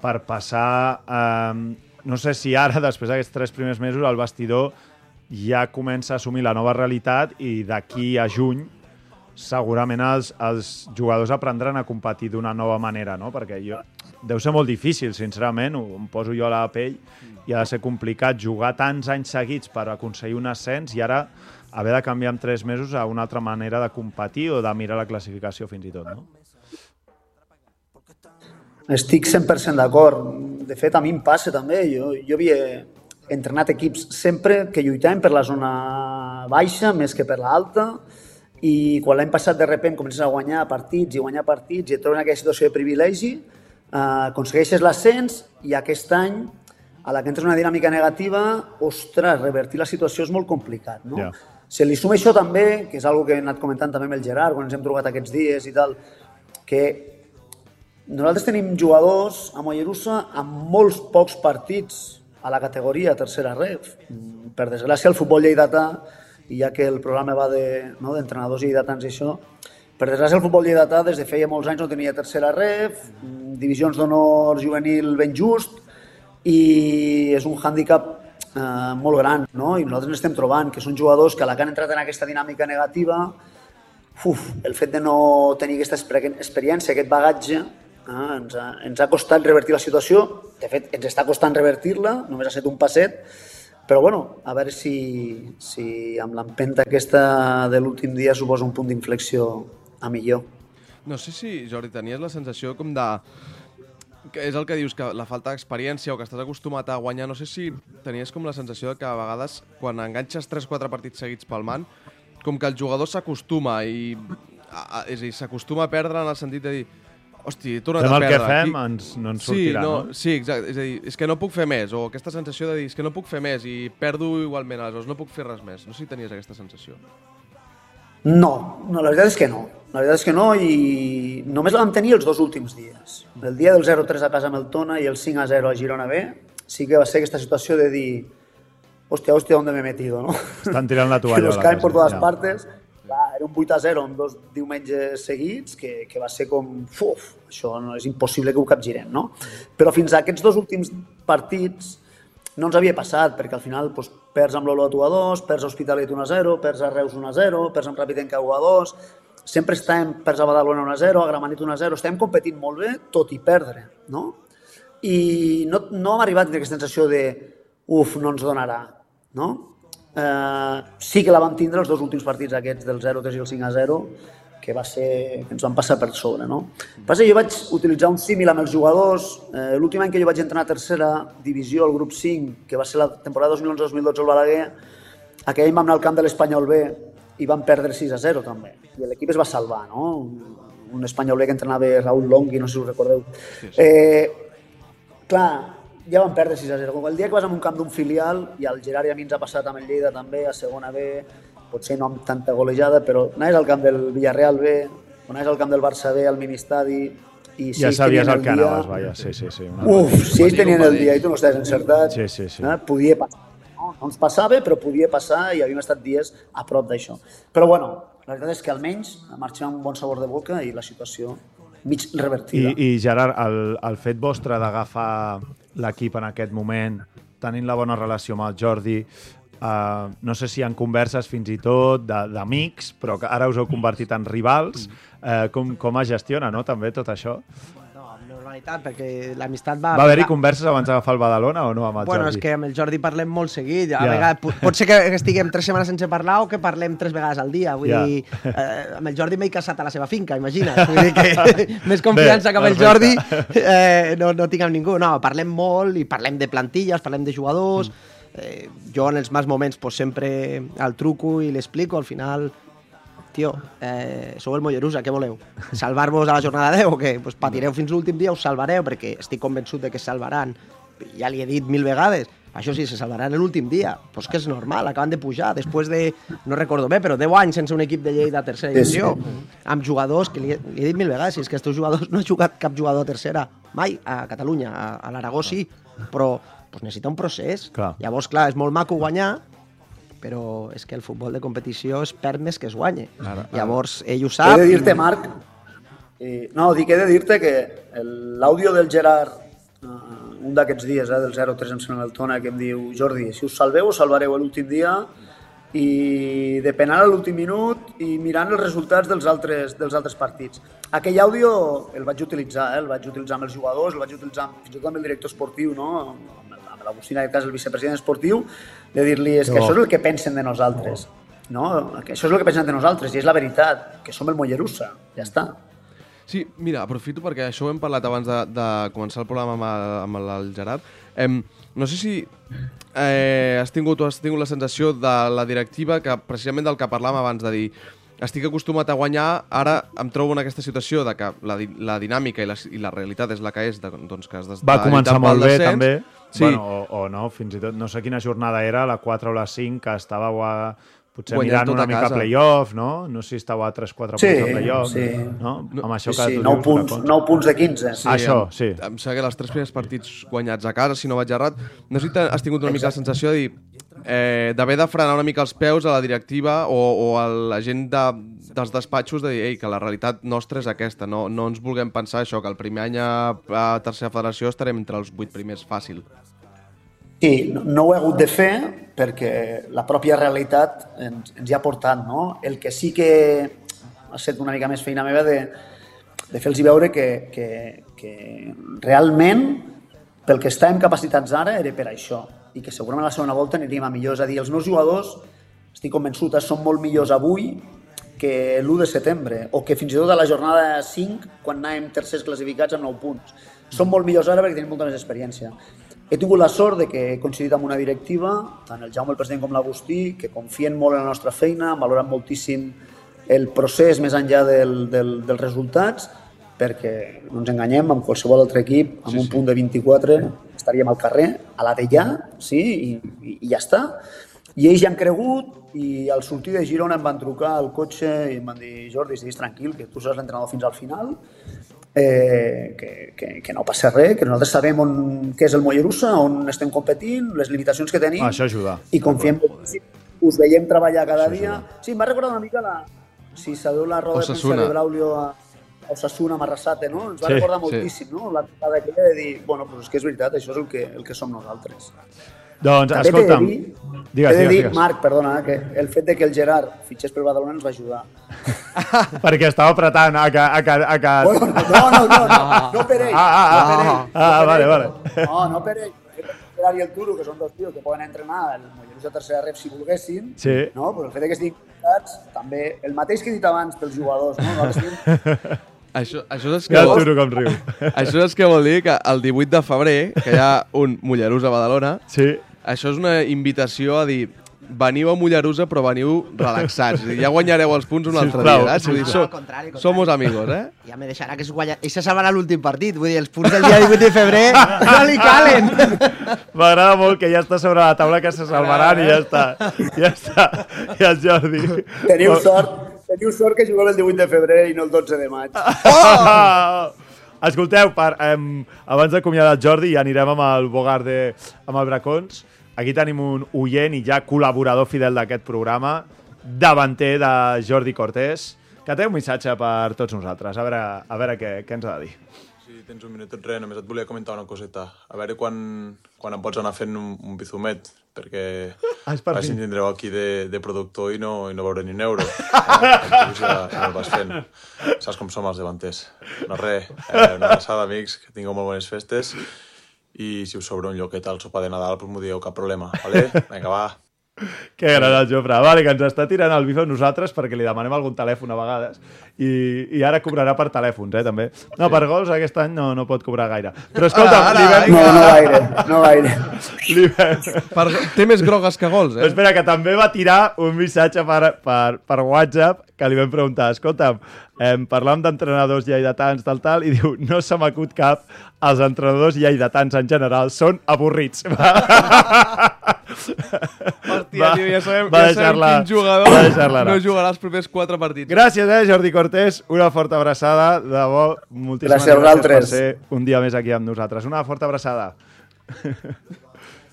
per passar... Eh, no sé si ara, després d'aquests tres primers mesos, el vestidor ja comença a assumir la nova realitat i d'aquí a juny segurament els, els jugadors aprendran a competir d'una nova manera, no? Perquè jo, deu ser molt difícil, sincerament, ho, em poso jo a la pell, i ha de ser complicat jugar tants anys seguits per aconseguir un ascens i ara haver de canviar en tres mesos a una altra manera de competir o de mirar la classificació fins i tot, no? Estic 100% d'acord. De fet, a mi em passa també. Jo, jo havia entrenat equips sempre que lluitaven per la zona baixa més que per l'alta i quan l'any passat de repent comences a guanyar partits i guanyar partits i et trobes en aquella situació de privilegi, eh, aconsegueixes l'ascens i aquest any a la que entres en una dinàmica negativa, ostres, revertir la situació és molt complicat, no? Ja. Se li suma això també, que és algo que he anat comentant també amb el Gerard quan ens hem trobat aquests dies i tal, que nosaltres tenim jugadors a Mollerussa amb molts pocs partits a la categoria tercera ref. Mm, Per desgràcia, el futbol lleidatà, i ja que el programa va de, no, d'entrenadors lleidatans i això, per desgràcia, el futbol lleidatà des de feia molts anys no tenia tercera ref, mm, divisions d'honor juvenil ben just, i és un hàndicap eh, molt gran, no? I nosaltres n'estem trobant, que són jugadors que a la que han entrat en aquesta dinàmica negativa, uf, el fet de no tenir aquesta exper- experiència, aquest bagatge, eh, ens, ha, ens ha costat revertir la situació. De fet, ens està costant revertir-la, només ha estat un passet, però bueno, a veure si, si amb l'empenta aquesta de l'últim dia suposa un punt d'inflexió a millor. No sé si, Jordi, tenies la sensació com de... Que és el que dius, que la falta d'experiència o que estàs acostumat a guanyar, no sé si tenies com la sensació de que a vegades quan enganxes 3-4 partits seguits pel man, com que el jugador s'acostuma i... A, a, és a dir, s'acostuma a perdre en el sentit de dir hosti, he tornat Fem a el que perdre. fem, Aquí- ens- no ens sortirà, sí, no? Sí, exacte. És a dir, és que no puc fer més, o aquesta sensació de dir, és que no puc fer més i perdo igualment, aleshores no puc fer res més. No sé si tenies aquesta sensació. No, no, la veritat és que no. La veritat és que no i només la vam tenir els dos últims dies. El dia del 0-3 a casa amb el Tona i el 5-0 a Girona B sí que va ser aquesta situació de dir hòstia, hòstia, ¿dónde me he metido? No? Estan tirant la que tovallola. nos caen por todas ja. partes. Clar, era un 8-0 amb dos diumenges seguits que, que va ser com, uf, això no és impossible que ho capgirem, no? Però fins a aquests dos últims partits no ens havia passat, perquè al final doncs, perds amb l'Olotu a 2, perds a Hospitalet 1-0, perds a Reus 1-0, perds amb Rapitenca 1-2, sempre estem perds a Badalona 1-0, a Gramenet 1-0, estem competint molt bé, tot i perdre, no? I no, no hem arribat a aquesta sensació de uf, no ens donarà, no? Eh, sí que la vam tindre els dos últims partits aquests del 0-3 i el 5-0, que va ser, que ens van passar per sobre, no? Passa, jo vaig utilitzar un símil amb els jugadors. Eh, L'últim any que jo vaig entrenar a tercera divisió, al grup 5, que va ser la temporada 2011-2012 al Balaguer, aquell any vam anar al camp de l'Espanyol B i vam perdre 6-0 també. I l'equip es va salvar, no? Un Espanyol B que entrenava Raúl Longhi, no sé si us recordeu. Eh, clar, ja vam perdre 6 a 0. Com el dia que vas a un camp d'un filial, i al Gerard i a mi ens ha passat amb el Lleida també, a segona B, potser no amb tanta golejada, però anaves al camp del Villarreal B, o anaves al camp del Barça B, al ministadi, i si Ja sabies tenien el que dia- anaves, vaja, sí, sí, sí. Una... Uf, si ells tenien el dia i tu no estaves encertat, Sí, sí, sí. Eh, podia passar. No? no ens passava, però podia passar i havíem estat dies a prop d'això. Però bueno, la veritat és que almenys marxem amb un bon sabor de boca i la situació mig I, revertida. I Gerard, el, el fet vostre d'agafar l'equip en aquest moment, tenint la bona relació amb el Jordi, uh, no sé si ha converses fins i tot d'amics, però que ara us heu convertit en rivals, uh, com, com es gestiona no, també tot això? Normalitat, perquè l'amistat va... Va haver-hi converses abans d'agafar el Badalona o no amb el Bueno, Jordi? és que amb el Jordi parlem molt seguit. A Ja. vegades, pot, pot ser que estiguem tres setmanes sense parlar o que parlem tres vegades al dia. Vull Ja. dir, eh, amb el Jordi m'he casat a la seva finca, imagina't. Vull dir que més confiança Bé, que amb el. Jordi eh, no, no tinc amb ningú. No, parlem molt i parlem de plantilles, parlem de jugadors. Eh, jo en els mals moments pues, sempre el truco i l'explico. Al final, tio, eh, sou el Mollerusa, què voleu? Salvar-vos a la jornada 10 o què? Pues patireu fins l'últim dia, us salvareu, perquè estic convençut de que es salvaran. Ja li he dit mil vegades, això sí, se salvaran l'últim dia. Pues que és normal, acaben de pujar, després de, no recordo bé, però 10 anys sense un equip de Lleida a tercera divisió, amb jugadors, que li, he- li he dit mil vegades, si és que estos jugadors no ha jugat cap jugador a tercera, mai, a Catalunya, a, a l'Aragó sí, però pues necessita un procés. Clar. Llavors, clar, és molt maco guanyar, però és que el futbol de competició es perd més que es guanya. Ara, ara. Llavors, ell ho He sap. de dir-te, Marc, eh, no, dic, he de dir-te que el- l'àudio del Gerard, eh, un d'aquests dies, eh, del 0-3 em sembla el Tona, que em diu, Jordi, si us salveu, us salvareu l'últim dia i de penal a l'últim minut i mirant els resultats dels altres, dels altres partits. Aquell àudio el vaig utilitzar, eh? el vaig utilitzar amb els jugadors, el vaig utilitzar amb, fins i tot amb el director esportiu, no? amb l'Agustí, en aquest cas el vicepresident esportiu, de dir-li és que Que això és el que pensen de nosaltres. No? Que això és el que pensen de nosaltres i és la veritat, que som el Mollerussa, ja està. Sí, mira, aprofito perquè això ho hem parlat abans de, de començar el programa amb el, amb el Gerard. Em, no sé si eh, has tingut has tingut la sensació de la directiva que precisament del que parlàvem abans de dir estic acostumat a guanyar, ara em trobo en aquesta situació de que la, la dinàmica i la, i la realitat és la que és, de, doncs que has de, Va de començar molt bé, descens. també. Sí, Bueno, o, o no, fins i tot, no sé quina jornada era, la 4 o la 5, que estàveu a, potser Guanyant mirant una a mica casa. playoff, no? No sé si estàveu a 3-4 Sí, punts de playoff, sí. no? Amb això Sí, que sí, tu 9 dius, punts, Bracons. 9 punts de 15. Sí, Això, em, sí. Em sembla que els tres primers partits guanyats a casa, si no vaig errat, no sé si has tingut una mica la sensació de dir eh, d'haver de frenar una mica els peus a la directiva o, o a la gent de, dels despatxos de dir Ei, que la realitat nostra és aquesta, no, no ens vulguem pensar això, que el primer any a, a tercera federació estarem entre els vuit primers fàcil. Sí, no, ho he hagut de fer perquè la pròpia realitat ens, ens hi ha portat, no? El que sí que ha estat una mica més feina meva de, de fer-los veure que, que, que realment pel que estàvem capacitats ara era per això i que segurament la segona volta aniríem a millor. És a dir, els meus jugadors, estic convençut, són molt millors avui que l'1 de setembre o que fins i tot a la jornada 5 quan anàvem tercers classificats amb 9 punts. Són molt millors ara perquè tenim molta més experiència. He tingut la sort de que he coincidit amb una directiva, tant el Jaume, el president, com l'Agustí, que confien molt en la nostra feina, valoren moltíssim el procés més enllà del, del, dels resultats, perquè no ens enganyem, amb qualsevol altre equip, amb sí, un sí. punt de 24, estaríem al carrer, a la d'allà, sí, i, i, ja està. I ells hi han cregut i al sortir de Girona em van trucar al cotxe i em van dir Jordi, estiguis tranquil, que tu seràs l'entrenador fins al final, eh, que, que, que no passa res, que nosaltres sabem on, què és el Mollerussa, on estem competint, les limitacions que tenim Això ajuda. i confiem moltíssim. Us veiem treballar cada dia. Sí, em va recordar una mica la... Si sabeu la roda de premsa de Braulio a, Osasuna, amb Arrasate, no? Ens va Sí, recordar sí. moltíssim, no? La trucada aquella de dir, bueno, pues és que és veritat, això és el que, el que som nosaltres. Doncs, També escolta'm, de dir, digues, he de dir digues. Marc, perdona, que el fet de que el Gerard fitxés pel Badalona ens va ajudar. Perquè estava apretant a que... A que, a que... Bueno, no, no, no, no, no per ell. Ah, ah, ah, no per ell, ah, no per vale, ell, vale. No, no per ell. El Gerard i el Turo, que són dos tios que poden entrenar el Mollerussa tercera rep si volguessin, Sí. no? Però el fet de que estiguin connectats, també, el mateix que he dit abans pels jugadors, no? Nosaltres Això, això és que Ja el vol, turo com riu. això és que vol dir que el 18 de febrer, que hi ha un Mollerús a Badalona, Sí. Això és una invitació a dir veniu a Mollerusa però veniu relaxats. Ja guanyareu els punts un altre Sisplau, dia. Eh? Vull dir, so, contrari, contrari. somos amigos, eh? Ja me deixarà que es guanya... I se salvarà l'últim partit. Vull dir, els punts del dia 18 de febrer no li calen. M'agrada molt que ja està sobre la taula que se salvaran i ja està. Ja està. I el Jordi. Teniu sort, teniu sort que jugueu el 18 de febrer i no el 12 de maig. Oh! Escolteu, per, um, abans d'acomiadar el Jordi ja anirem amb el Bogart de, amb el Bracons. Aquí tenim un oient i ja col·laborador fidel d'aquest programa, davanter de Jordi Cortés, que té un missatge per tots nosaltres. A veure, a veure què, què ens ha de dir. Si tens un minutet, res, només et volia comentar una coseta. A veure quan, quan em pots anar fent un, un bizumet, perquè Ah, per així tindreu aquí de, de productor i no, i no veure ni un euro. Eh, ja, ja el vas fent. Saps com som els davanters. No res, eh, una abraçada, amics, que tingueu molt bones festes i si us sobra un lloquet al sopar de Nadal, doncs m'ho dieu, cap problema, vale? Vinga, va. Que gran el Jofre. Vale, que ens està tirant el bif a nosaltres perquè li demanem algun telèfon a vegades i, i ara cobrarà per telèfons, eh, també. No, per gols aquest any no, no pot cobrar gaire. Però escolta, Ara, li ara, vam... No, no gaire, no gaire. Per, té més grogues que gols, eh? Espera, que també va tirar un missatge per, per, per WhatsApp que li vam preguntar, escolta'm, eh, parlàvem d'entrenadors lleidatans, tal, tal, i diu, no se m'acut cap, els entrenadors lleidatans en general són avorrits. Hòstia, tio, ja sabem, va ja sabem quin jugador va no jugarà els primers quatre partits. Gràcies, eh, Jordi Cortés. Una forta abraçada. De bo, moltíssimes Gràcies gràcies per ser un dia més aquí amb nosaltres. Una forta abraçada.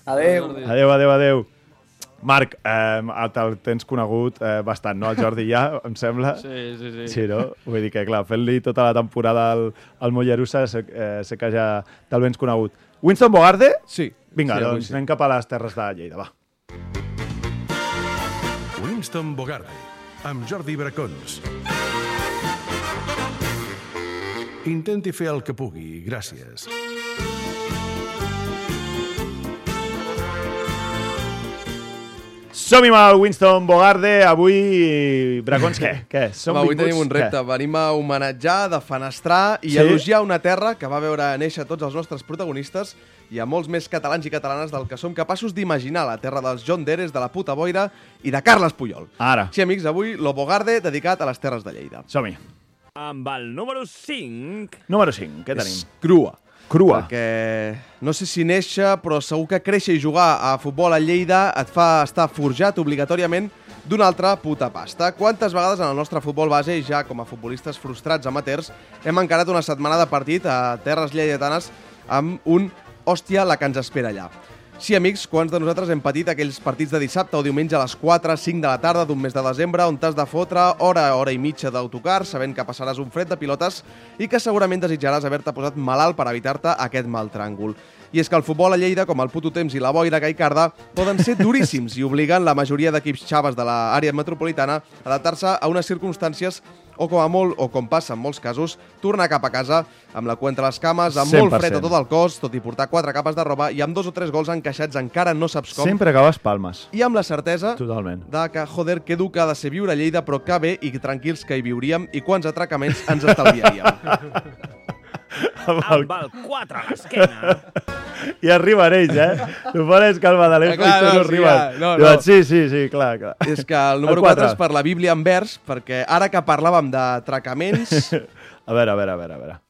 Adéu. Adéu, adéu, adéu. Marc, eh, te'l tens conegut eh, bastant, no? El Jordi ja, em sembla. Sí, sí, sí. Sí, no? Vull dir que, clar, fent-li tota la temporada al, al Mollerussa sé, eh, sé que ja te'l vens conegut. Winston Bogarde? Sí. Vinga, sí, doncs sí. anem cap a les terres de Lleida, va. Winston Bogarde, amb Jordi Bracons. Intenti fer el que pugui, gràcies. Som-hi amb el Winston Bogarde. Avui, Bracons, què? què? Som Home, avui tenim un repte. Què? Venim a homenatjar, defenestrar i Sí? elogiar una terra que va veure néixer tots els nostres protagonistes i a molts més catalans i catalanes del que som capaços d'imaginar la terra dels John Deres, de la puta boira i de Carles Puyol. Ara. Sí, amics, avui lo Bogarde dedicat a les terres de Lleida. Som-hi. Amb el número 5... Número 5, què tenim? És crua. Crua. Perquè no sé si néixer, però segur que créixer i jugar a futbol a Lleida et fa estar forjat obligatòriament d'una altra puta pasta. Quantes vegades en el nostre futbol base, ja com a futbolistes frustrats amateurs, hem encarat una setmana de partit a terres lleidatanes amb un hòstia la que ens espera allà. Sí, amics, quants de nosaltres hem patit aquells partits de dissabte o diumenge a les 4, 5 de la tarda d'un mes de desembre on t'has de fotre hora, hora i mitja d'autocar sabent que passaràs un fred de pilotes i que segurament desitjaràs haver-te posat malalt per evitar-te aquest mal tràngol. I és que el futbol a Lleida, com el puto temps i la boira que hi carda, poden ser duríssims i obliguen la majoria d'equips xaves de l'àrea metropolitana a adaptar-se a unes circumstàncies o com a molt, o com passa en molts casos, tornar cap a casa amb la cua entre les cames, amb molt 100%. fred a tot el cos, tot i portar quatre capes de roba i amb dos o tres gols encaixats encara no saps com. Sempre acabes palmes. I amb la certesa Totalment. de que, joder, que dur que ha de ser viure a Lleida, però que bé i tranquils que hi viuríem i quants atracaments ens estalviaríem. Amb el 4 a l'esquena. I arriben ells, eh? Tu pones calma de l'Ejo Ah, clar, i tu no, no sí, arriben. ja, no, no. Sí, sí, sí, clar, clar. És que el número El 4 quatre. és per la Bíblia en vers, perquè ara que parlàvem d'atracaments... A veure, a veure, a veure, a veure.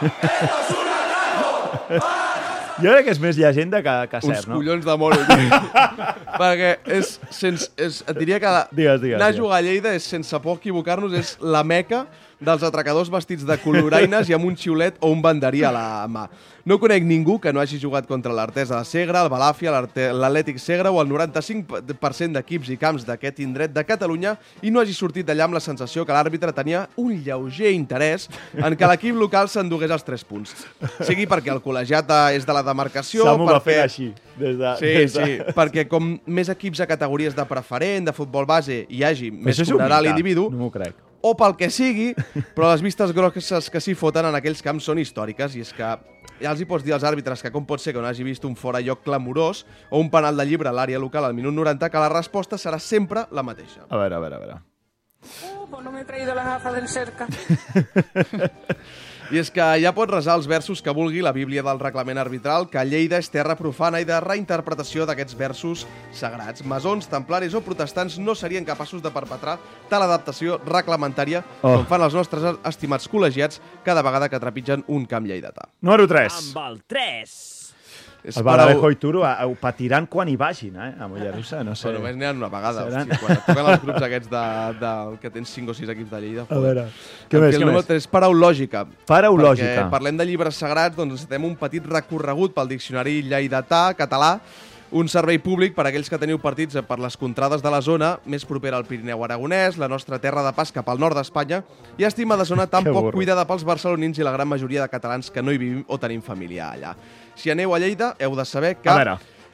Jo crec que és més llegenda que, que uns cert, no? collons de moro. perquè és, sense, és, et diria que Digues, digues, anar a digues. jugar a Lleida és, sense por equivocar-nos, és la meca dels atracadors vestits de coloraines i amb un xiulet o un banderí a la mà. No conec ningú que no hagi jugat contra l'Artesa de Segre, el Balàfia, l'Atlètic Segre o el 95% d'equips i camps d'aquest indret de Catalunya i no hagi sortit d'allà amb la sensació que l'àrbitre tenia un lleuger interès en que l'equip local s'endugués els 3 punts. Sigui perquè el col·legiat és de la demarcació... Samu per va fer així. Des de, Sí, des de... sí, perquè com més equips a categories de preferent, de futbol base, hi hagi, més Això és cobrarà l'individu, No m'ho crec. O pel que sigui, però les vistes grosses que s'hi foten en aquells camps són històriques, i és que ja els hi pots dir als àrbitres que com pot ser que no hagi vist un fora lloc clamorós o un penal de llibre a l'àrea local al minut 90, que la resposta serà sempre la mateixa. A veure, a veure, a veure. Pues no me he traído las gafas del cerca. I és que ja pot resar els versos que vulgui la Bíblia del reglament arbitral, que Lleida és terra profana i de reinterpretació d'aquests versos sagrats. Masons, templaris o protestants no serien capaços de perpetrar tal adaptació reglamentària Oh. com fan els nostres estimats col·legiats cada vegada que trepitgen un camp lleidatà. Número 3. Amb el 3. És El Badajoz i Turo ho patiran quan hi vagin, eh? A Mollerussa, no sé. Però només n'hi ha una vegada. Seran- Hosti, quan et toquen els grups aquests de, de, que tens 5 o 6 equips de Lleida. A veure, què En més, què el número més? 3, paraulògica. Paraulògica. Perquè parlem de llibres sagrats, doncs necessitem un petit recorregut pel diccionari lleidatà català, un servei públic per a aquells que teniu partits per les contrades de la zona més propera al Pirineu Aragonès, la nostra terra de pas cap al nord d'Espanya i estimada zona tan poc cuidada pels barcelonins i la gran majoria de catalans que no hi vivim o tenim família allà. Si aneu a Lleida, heu de saber que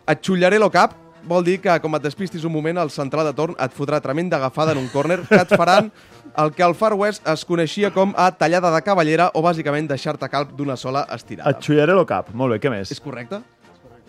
et xullaré lo cap vol dir que, com et despistis un moment, el central de torn et fotrà tremenda agafada en un córner que et faran el que al Far West es coneixia com a tallada de cavallera o bàsicament deixar-te calp d'una sola estirada. Et xullaré el cap. Molt bé, què més? És correcte?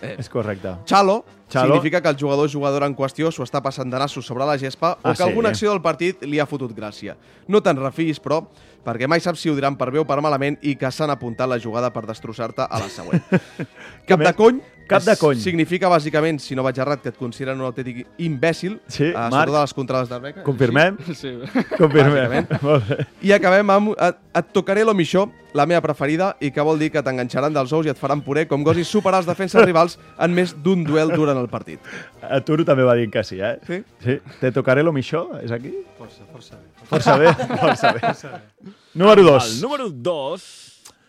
Eh. És correcte. Xalo, Xalo. significa que el jugador o jugadora en qüestió s'ho està passant de nassos sobre la gespa o Ah, que sí? alguna acció del partit li ha fotut gràcia. No te'n refiïs, però, perquè mai saps si ho diran per bé o per malament i que s'han apuntat la jugada per destrossar-te a la següent. Cap de cony Cap de cony. significa, bàsicament, si no vaig errat, que et consideren un autèntic imbècil, Sí, eh, Marc? a les contrades de beca. Confirmem? Sí. Confirmem. Bàsicament. Molt bé. I acabem amb et, et tocaré lo mixó, la meva preferida, i que vol dir que t'enganxaran dels ous i et faran puré com gosis superar els defenses rivals en més d'un duel durant el partit. A Turo també va dir que sí, eh? Sí? Sí. Te tocaré lo michó, és aquí? Força, força bé. Força bé, força bé. Número El 2. número 2.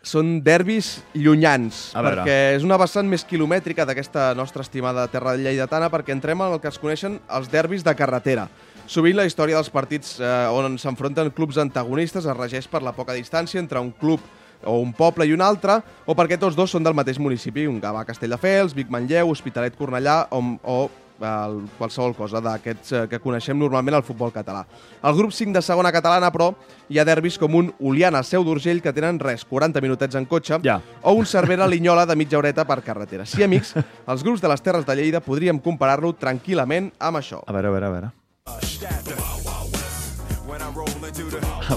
Són derbis llunyans, perquè és una vessant més quilomètrica d'aquesta nostra estimada terra lleidatana, perquè entrem en el que es coneixen els derbis de carretera. Sovint la història dels partits eh, on s'enfronten clubs antagonistes es regeix per la poca distància entre un club o un poble i un altre, o perquè tots dos són del mateix municipi, un Gavà Castelldefels, Vic Manlleu, Hospitalet Cornellà o, o qualsevol cosa d'aquests eh, que coneixem normalment al futbol català. Al grup 5 de segona catalana, però, hi ha derbis com un Oliana Seu d'Urgell que tenen res, 40 minutets en cotxe, ja. o un Cervera Linyola de mitja horeta per carretera. Sí, amics, els grups de les Terres de Lleida podríem comparar-lo tranquil·lament amb això. A veure, a veure, a veure.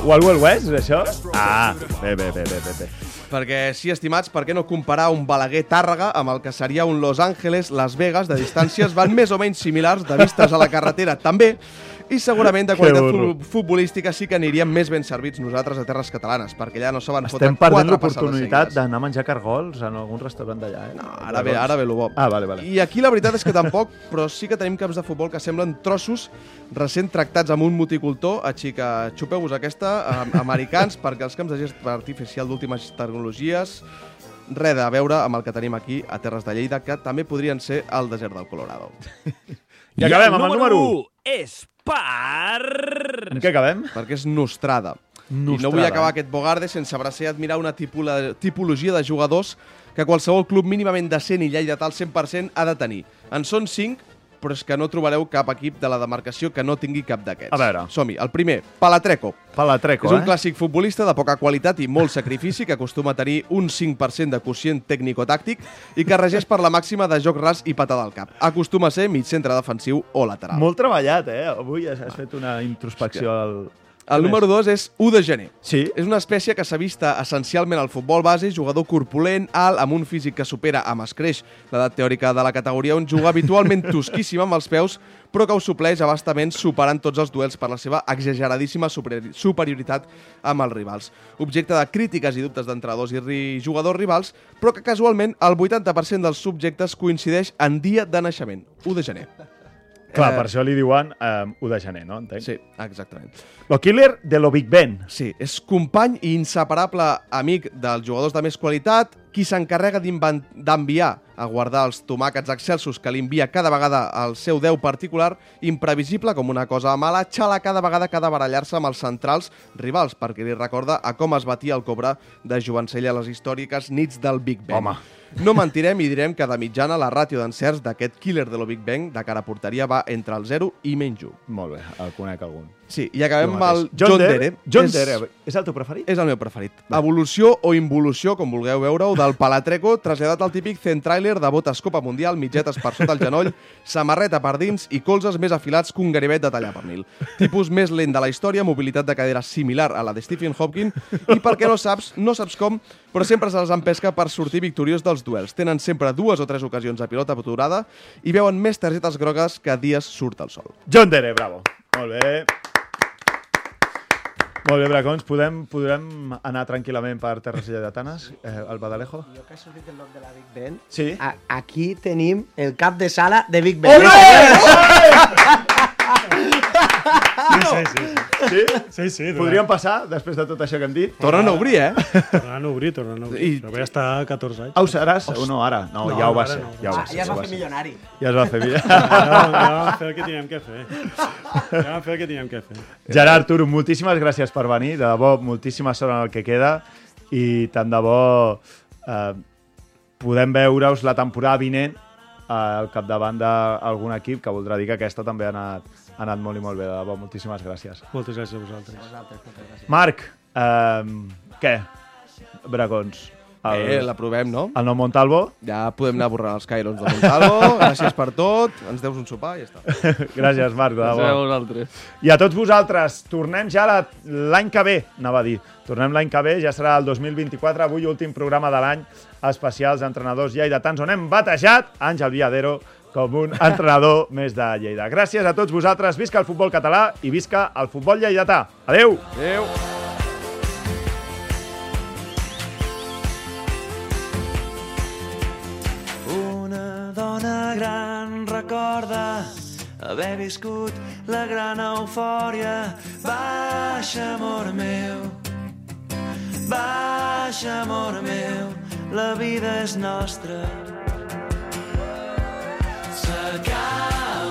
Wild Wild West, és això? Ah, bé, bé, bé, bé, bé. Perquè, sí, estimats, per què no comparar un Balaguer-Tàrrega amb el que seria un Los Angeles-Las Vegas de distàncies van més o menys similars de vistes a la carretera. També i segurament de qualitat futbolística sí que aniríem més ben servits nosaltres a terres catalanes, perquè allà no saben fotre Estem perdent quatre passades l'oportunitat d'anar a menjar cargols en algun restaurant d'allà, eh? No, Ara ve, ara ve lo bo. Ah, vale, vale. I aquí la veritat és que tampoc, però sí que tenim camps de futbol que semblen trossos recent tractats amb un multicultor. Així que xupeu-vos aquesta, am- americans, perquè els camps de gest artificial d'últimes tecnologies res a veure amb el que tenim aquí a Terres de Lleida, que també podrien ser el desert del Colorado. I acabem amb el número u. És per... En què acabem? Perquè és Nostrada. I no Nostrada, vull acabar aquest bogarde sense abraçar i admirar una tipula, tipologia de jugadors que qualsevol club mínimament decent i lleidatà al 100% ha de tenir. En són 5, però és que no trobareu cap equip de la demarcació que no tingui cap d'aquests. A veure. Som-hi. El primer, Palatreco. Palatreco, És un eh? clàssic futbolista de poca qualitat i molt sacrifici que acostuma a tenir un 5% de quotient tècnico-tàctic i que regeix per la màxima de joc ras i patada al cap. Acostuma a ser mig centre defensiu o lateral. Molt treballat, eh? Avui has, has fet una introspecció al... El número 2 és 1 de gener. Sí. És una espècie que s'ha vista essencialment al futbol base, jugador corpulent, alt, amb un físic que supera amb escreix l'edat teòrica de la categoria, on juga habitualment tosquíssim amb els peus, però que ho supleix abastament superant tots els duels per la seva exageradíssima superi- superioritat amb els rivals. Objecte de crítiques i dubtes d'entrenadors i ri jugadors rivals, però que casualment el 80% dels subjectes coincideix en dia de naixement, 1 de gener. Clar, Eh, per això li diuen eh, 1 de gener, no? Entenc? Sí, exactament. Lo killer de lo Big Ben. Sí, és company i inseparable amic dels jugadors de més qualitat, qui s'encarrega d'enviar a guardar els tomàquets excelsos que li envia cada vegada al seu deu particular, imprevisible com una cosa mala, xala cada vegada que ha de barallar-se amb els centrals rivals, perquè li recorda a com es batia el cobre de Jovencell a les històriques nits del Big Ben. Home. No mentirem i direm que de mitjana la ràtio d'encerts d'aquest killer de lo Big Bang de cara a porteria va entre el 0 i menys 1. Molt bé, el conec algun. Sí, i acabem amb el. John, John Dere. John És- Dere. És el teu preferit? És el meu preferit. Evolució o involució, com vulgueu veure-ho, del Palatreco, traslladat al típic centrailer de botes Copa Mundial, mitgetes per sota el genoll, samarreta per dins i colzes més afilats que un ganivet de tallar pernil. Tipus més lent de la història, mobilitat de cadera similar a la de Stephen Hopkins i perquè no saps, no saps com, però sempre se'ls empesca per sortir victoriós dels duels. Tenen sempre dues o tres ocasions a pilota aturada i veuen més targetes grogues que dies surt el sol. John Dere, bravo. Molt bé. Molt bé, Bracons. Podem, podrem anar tranquil·lament per Terres Lleidatanes, eh, al Badalejo? Jo que has sortit del nom de la Big Ben, Sí. a, aquí tenim el cap de sala de Big Ben. Sí, sí, sí. Sí? Sí, sí. Podríem passar, després de tot això que hem dit? Tornen a obrir, eh? Tornaran a obrir, tornaran a obrir. I-. Però vaig estar 14 anys. Ah, ho seràs? O no, ara? No, No, ja ho va ser. no. Ja, ho va Ah, ser, ja es va va fer ser. milionari. Ja es va fer Ja, millor. ja vam fer el que teníem que fer. Ja vam fer el que teníem que fer. Gerard, Turo, moltíssimes gràcies per venir. De debò, moltíssima sort en el que queda. I tant de bo eh, podem veure-us la temporada vinent al capdavant d'algun equip, que voldrà dir que aquesta també ha anat, ha anat molt i molt bé. De debò, moltíssimes gràcies. Moltes gràcies a vosaltres. Marc, eh, què? Bracons. Eh, l'aprovem, no? El nou Montalvo. Ja podem anar borrant els cairons de Montalvo. Gràcies per tot. Ens deus un sopar i ja està. Gràcies, Marc. De Gràcies a debò. vosaltres. I a tots vosaltres, tornem ja la- l'any que ve, anava a dir. Tornem l'any que ve, ja serà el 2024, avui últim programa de l'any, especials d'entrenadors lleidatans, on hem batejat Àngel Viadero com un entrenador més de Lleida. Gràcies a tots vosaltres, visca el futbol català i visca el futbol lleidatà. Adeu! Adeu! recorda haver viscut la gran eufòria. Baixa, amor meu, baixa, amor meu, la vida és nostra. S'acaba